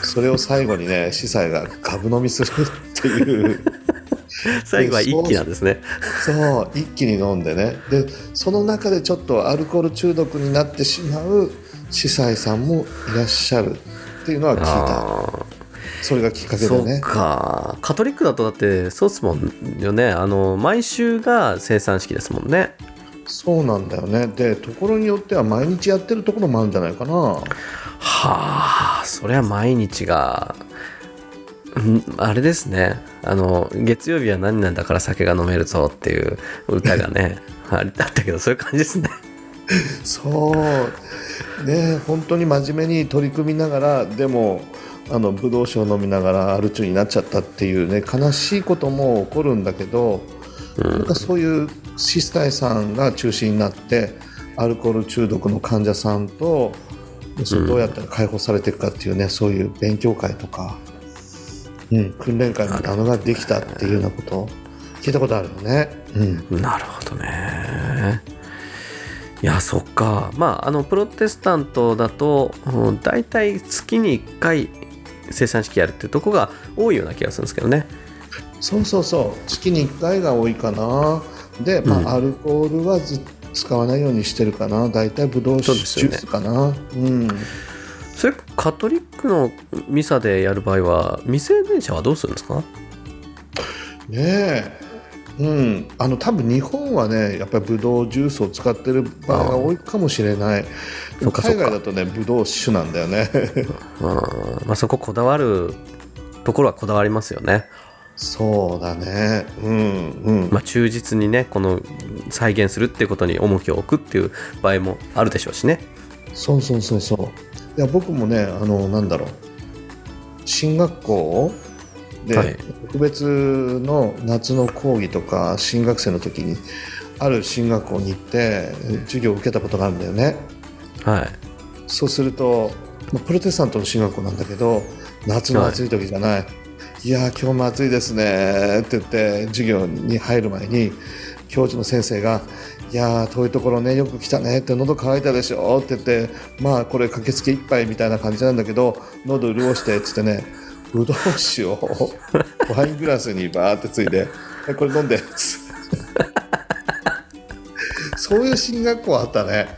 それを最後にね司祭がガブ飲みするっていう 最後は一気なんですね。そう一気に飲んでね。でその中でちょっとアルコール中毒になってしまう司祭さんもいらっしゃるっていうのは聞いた。あそれがきっかけでね。か。カトリックだとだってそうですもんよね。あの毎週が生産式ですもんね。そうなんだよね。でところによっては毎日やってるところもあるんじゃないかな。はあそれは毎日がんあれですね。あの月曜日は何なんだから酒が飲めるぞっていう歌がね あれだったけどそういう感じですね。そう。ね本当に真面目に取り組みながらでもあのブドウ酒を飲みながらアル中になっちゃったっていうね悲しいことも起こるんだけど、なんかそういうシスタイさんが中心になってアルコール中毒の患者さんとどうやったら解放されていくかっていうね、そういう勉強会とか、うん、訓練会みたいなのができたっていうようなこと？を聞いたことあるよね。うん。なるほどね。いやそっか。まああのプロテスタントだと、うん、大体月に1回生産式やるっていうとこが多いような気がするんですけどね。そうそうそう。月に1回が多いかな。で、まあうん。アルコールはず使わないようにしてるかな。大体ブドウ酒ジュースかな。うんそれカトリックのミサでやる場合は未成年者はどうするんですか？ねえ。うん、あの多分日本はねやっぱりブドウジュースを使ってる場合が多いかもしれない。海外だとねブドウ酒なんだよね。うんまあ、そここだわるところはこだわりますよね、そうだね。うんうん、まあ、忠実にねこの再現するっていうことに重きを置くっていう場合もあるでしょうしねそうそうそうそういや僕もねあのなんだろう。進学校で、はい。特別の夏の講義とか新学生の時にある進学校に行って授業を受けたことがあるんだよね。はい。そうするとまあプロテスタントの進学校なんだけど夏の暑い時じゃない、い、やー今日も暑いですねって言って授業に入る前に教授の先生がいやー遠いところねよく来たねって喉乾いたでしょって言ってまあこれ駆けつけ一杯みたいな感じなんだけど喉潤してっつってねぶどう酒をワイングラスにバーってついで「はいこれ飲んで」つってそそういう進学校あったね。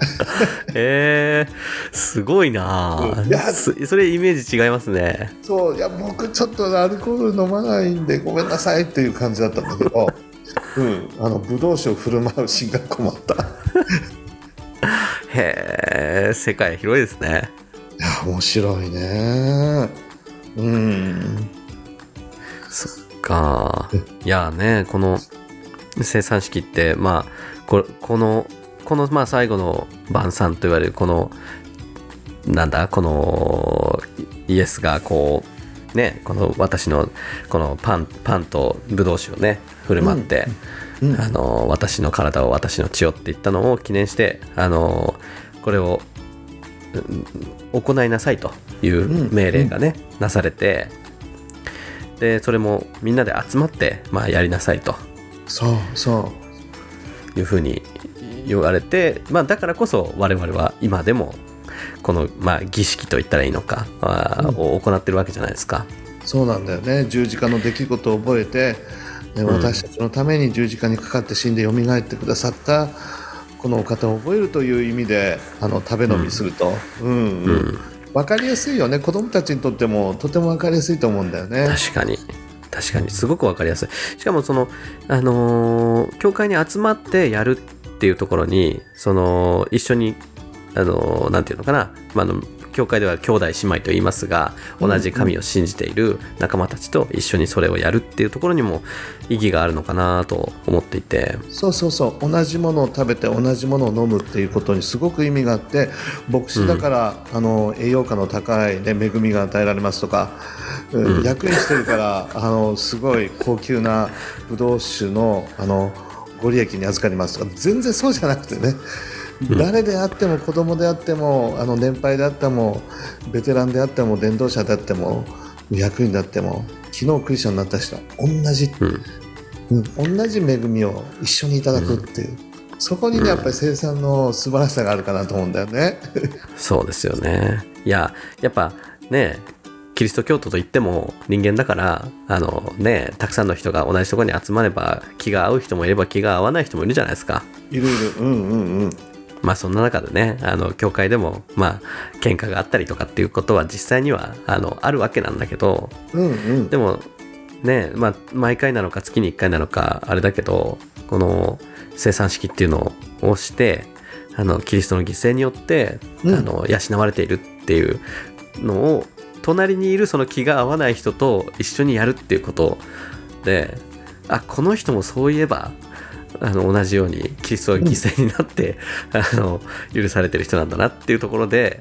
えー、すごいな。うん。いやそそれイメージ違いますね。そういや僕ちょっとアルコール飲まないんでごめんなさいっていう感じだったんだけど、うん、あのブドウ酒を振る舞う進学校もあった。いへえ世界広いですね。や面白いね。うん。そっか。いやねこの生産式ってまあここのこのまあ最後の晩餐と言われるこのなんだこのイエスがこうねこの私のこのパンパンとブドウ酒をね振る舞って、うん。あの私の体を私の血をって言ったのを記念してあのこれをうん行いなさいという命令がね、なされてでそれもみんなで集まって、まあ、やりなさいと。そうそう。いうふうに言われて、まあ、だからこそ我々は今でもこの、まあ、儀式と言ったらいいのか、を行ってるわけじゃないですか。そうなんだよね。十字架の出来事を覚えて、ね私たちのために十字架にかかって死んでよみがえってくださったこのお方を覚えるという意味であの食べ飲みすると、うん。うん分かりやすいよね。子供たちにとってもとても分かりやすいと思うんだよね。確かに。確かに。すごくわかりやすい。しかもそのあのー教会に集まってやるっていうところにその一緒にあのーなんていうのかな、まあ、あの教会では兄弟姉妹と言いますが同じ神を信じている仲間たちと一緒にそれをやるっていうところにも意義があるのかなと思っていて。そうそうそう。同じものを食べて同じものを飲むっていうことにすごく意味があって牧師だから、あの栄養価の高い、ね、恵みが与えられますとか、うん。役員してるからあのすごい高級なブドウ酒のあのご利益に預かりますとか全然そうじゃなくてね誰であっても子供であってもあの年配であってもベテランであっても伝道者であっても役員であっても昨日クリスチャンになった人は同じうん。うん、同じ恵みを一緒にいただくっていう、そこにねやっぱり生産の素晴らしさがあるかなと思うんだよね。そうですよね。いや、やっぱね、キリスト教徒といっても人間だから、あのね、たくさんの人が同じところに集まれば気が合う人もいれば気が合わない人もいるじゃないですか。いるいる。うんうんうんまあそんな中でね、あの、教会でも、まあ、喧嘩があったりとかっていうことは実際には、あの、あるわけなんだけど、うんうん。でも、ね、まあ、毎回なのか月に1回なのか、あれだけど、この生産式っていうのをして、あの、キリストの犠牲によって、うん。あの、養われているっていうのを、隣にいるその気が合わない人と一緒にやるっていうことで、あ、この人もそういえば、あの同じようにキリストが犠牲になって、あの許されてる人なんだなっていうところで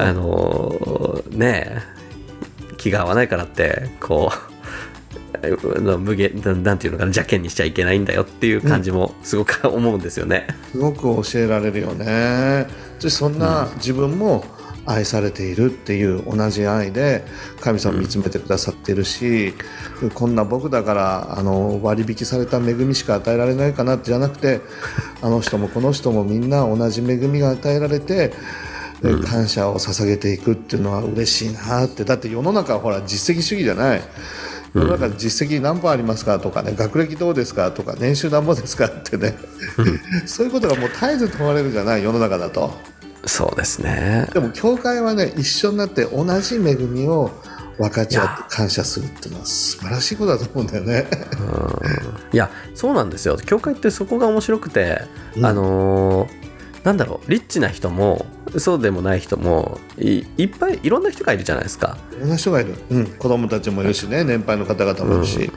あのねえ気が合わないからってこうの無限ななんていうのかな邪険にしちゃいけないんだよっていう感じもすごく思うんですよね。すごく教えられるよね。そんな自分も愛されているっていう同じ愛で神様見つめてくださっているし、こんな僕だからあの割引された恵みしか与えられないかなじゃなくてあの人もこの人もみんな同じ恵みが与えられて、で感謝を捧げていくっていうのは嬉しいなって。だって世の中はほら実績主義じゃない。世の中で実績何本ありますかとかね。学歴どうですかとか年収何本ですかってね。そういうことがもう絶えず問われるじゃない世の中だとそうですね。でも教会はね一緒になって同じ恵みを分かち合って感謝するっていうのは素晴らしいことだと思うんだよね。いやそうなんですよ。教会ってそこが面白くて、うん。あのーなんだろうリッチな人もそうでもない人もいいっぱいいろんな人がいるじゃないですか。いろんな人がいる、うん、子供たちもいるしね年配の方々もいるし、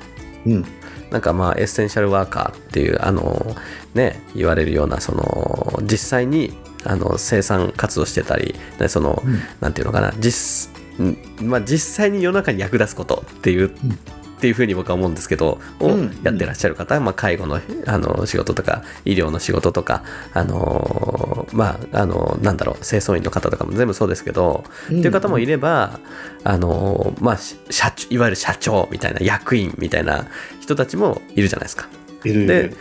うん。なんかまあエッセンシャルワーカーっていうあのね言われるようなその実際にあの生産活動してたりでその、なんていうのかな実んまあ実際に世の中に役立つことっていう、っていうふうに僕は思うんですけどをうん。やってらっしゃる方、まあ、介護のあの仕事とか医療の仕事とかあのまああのなんだろう清掃員の方とかも全部そうですけど、うん。っていう方もいればあのまあし社長いわゆる社長みたいな役員みたいな人たちもいるじゃないですか。いるいでる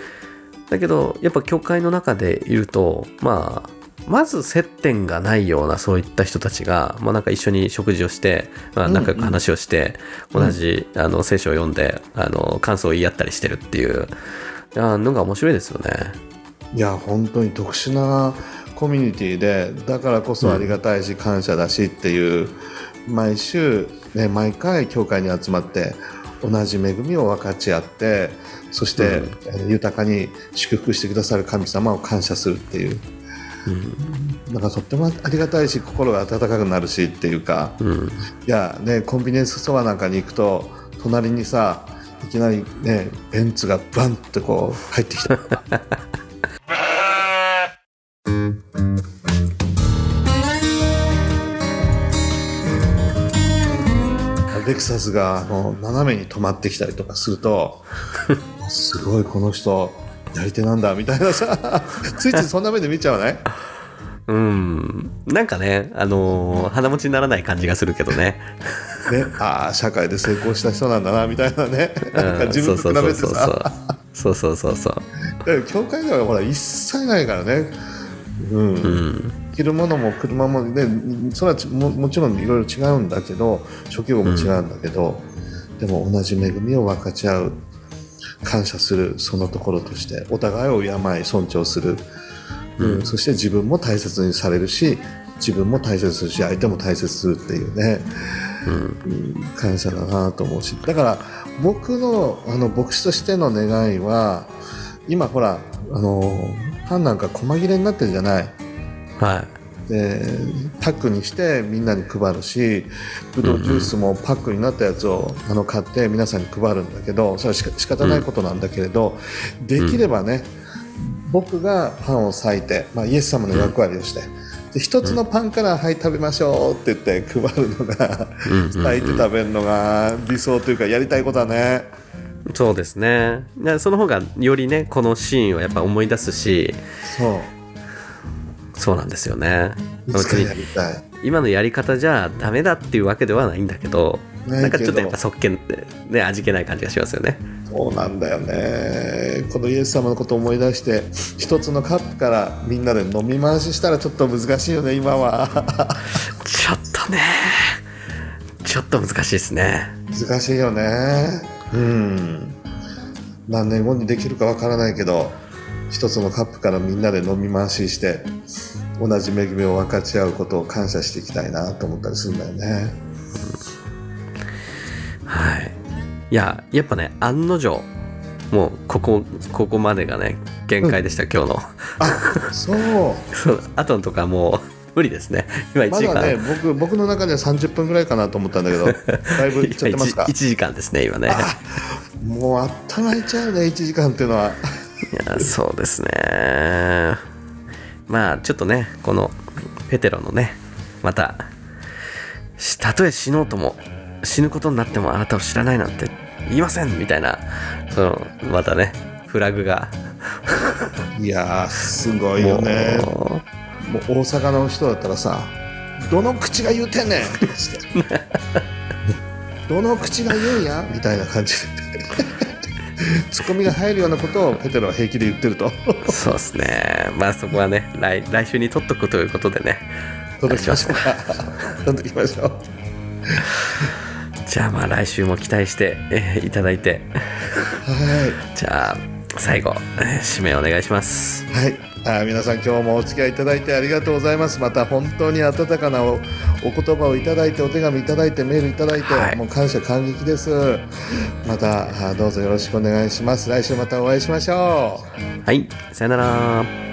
だけどやっぱ教会の中でいるとまあまず接点がないようなそういった人たちが、まあ、なんか一緒に食事をして、まあ、うんうん仲良く話をして、うん同じあの聖書を読んであの感想を言い合ったりしてるっていうあのが面白いですよね。いや本当に特殊なコミュニティでだからこそありがたいし感謝だしっていう、毎週、ね、毎回教会に集まって同じ恵みを分かち合ってそして、うん。えー豊かに祝福してくださる神様を感謝するっていうなんかとってもありがたいし心が温かくなるしっていうかうん。いやねコンビニエンスストアなんかに行くと隣にさいきなりねベンツがバンってこう入ってきた。レクサスがあの斜めに止まってきたりとかすると すごいこの人やり手なんだみたいなさ。ついついそんな目で見ちゃわない？うん。なんかねあのー鼻持ちにならない感じがするけどね。ね、ああ社会で成功した人なんだなみたいなね。なんか自分と比べてさ。そうそうそうそう。だから教会ではほら一切ないからね、うん。うん。着るものも車もねそれはちももちろんいろいろ違うんだけど職業も違うんだけど、でも同じ恵みを分かち合う感謝するそのところとしてお互いを敬い尊重する、うんそして自分も大切にされるし自分も大切にするし相手も大切にするっていうね、うん。感謝だなと思うし。だから僕のあの牧師としての願いは今ほらあのパンなんか細切れになってるじゃない。はいでパックにしてみんなに配るしブドウジュースもパックになったやつをあの買って皆さんに配るんだけどそれはしか仕方ないことなんだけれど、できればね、僕がパンを裂いて、まあ、イエス様の役割をして。で一つのパンから「はい食べましょう」って言って配るのがうんうん裂いて食べるのが理想というかやりたいことはね。そうですね。でその方がよりねこのシーンをやっぱ思い出すしそうそうなんですよね。いつかやりたい。今のやり方じゃダメだっていうわけではないんだけどなんかちょっとやっぱそっけね味気ない感じがしますよね。そうなんだよね。このイエス様のことを思い出して一つのカップからみんなで飲み回ししたらちょっと難しいよね今は。ちょっとね。ちょっと難しいですね。難しいよね。うん。何年後にできるかわからないけど一つのカップからみんなで飲み回しして同じ恵みを分かち合うことを感謝していきたいなと思ったりするんだよね。はい。いややっぱね案の定もうここここまでがね限界でした、今日の。あそう。そう。あとのとかもう無理ですね。今1ま時間、だね僕僕の中では30分ぐらいかなと思ったんだけどだいぶいっちゃってますか？1, 時間ですね今ね。もうあったまいちゃうね1時間っていうのはいやそうですねまあちょっとねこのペテロのねまたしたとえ死のうとも死ぬことになってもあなたを知らないなんて言いませんみたいなそのまたねフラグがいやーすごいよねももう大阪の人だったらさ「どの口が言うてんねん!」とかして「どの口が言うんや?」みたいな感じでツッコミが入るようなことをペテロは平気で言ってると。うそうですね。まあそこはね来来週に取っとくということでね。届きましょう。か 届きましょう。じゃあまあ来週も期待して、えーいただいて。はじゃあ最後、えー締めお願いします。い、はい、あー皆さん今日もお付き合いいただいてありがとうございます。また本当に温かなおお言葉をいただいてお手紙いただいてメールいただいて、はい。もう感謝感激です。またどうぞよろしくお願いします。来週またお会いしましょう。はいさよなら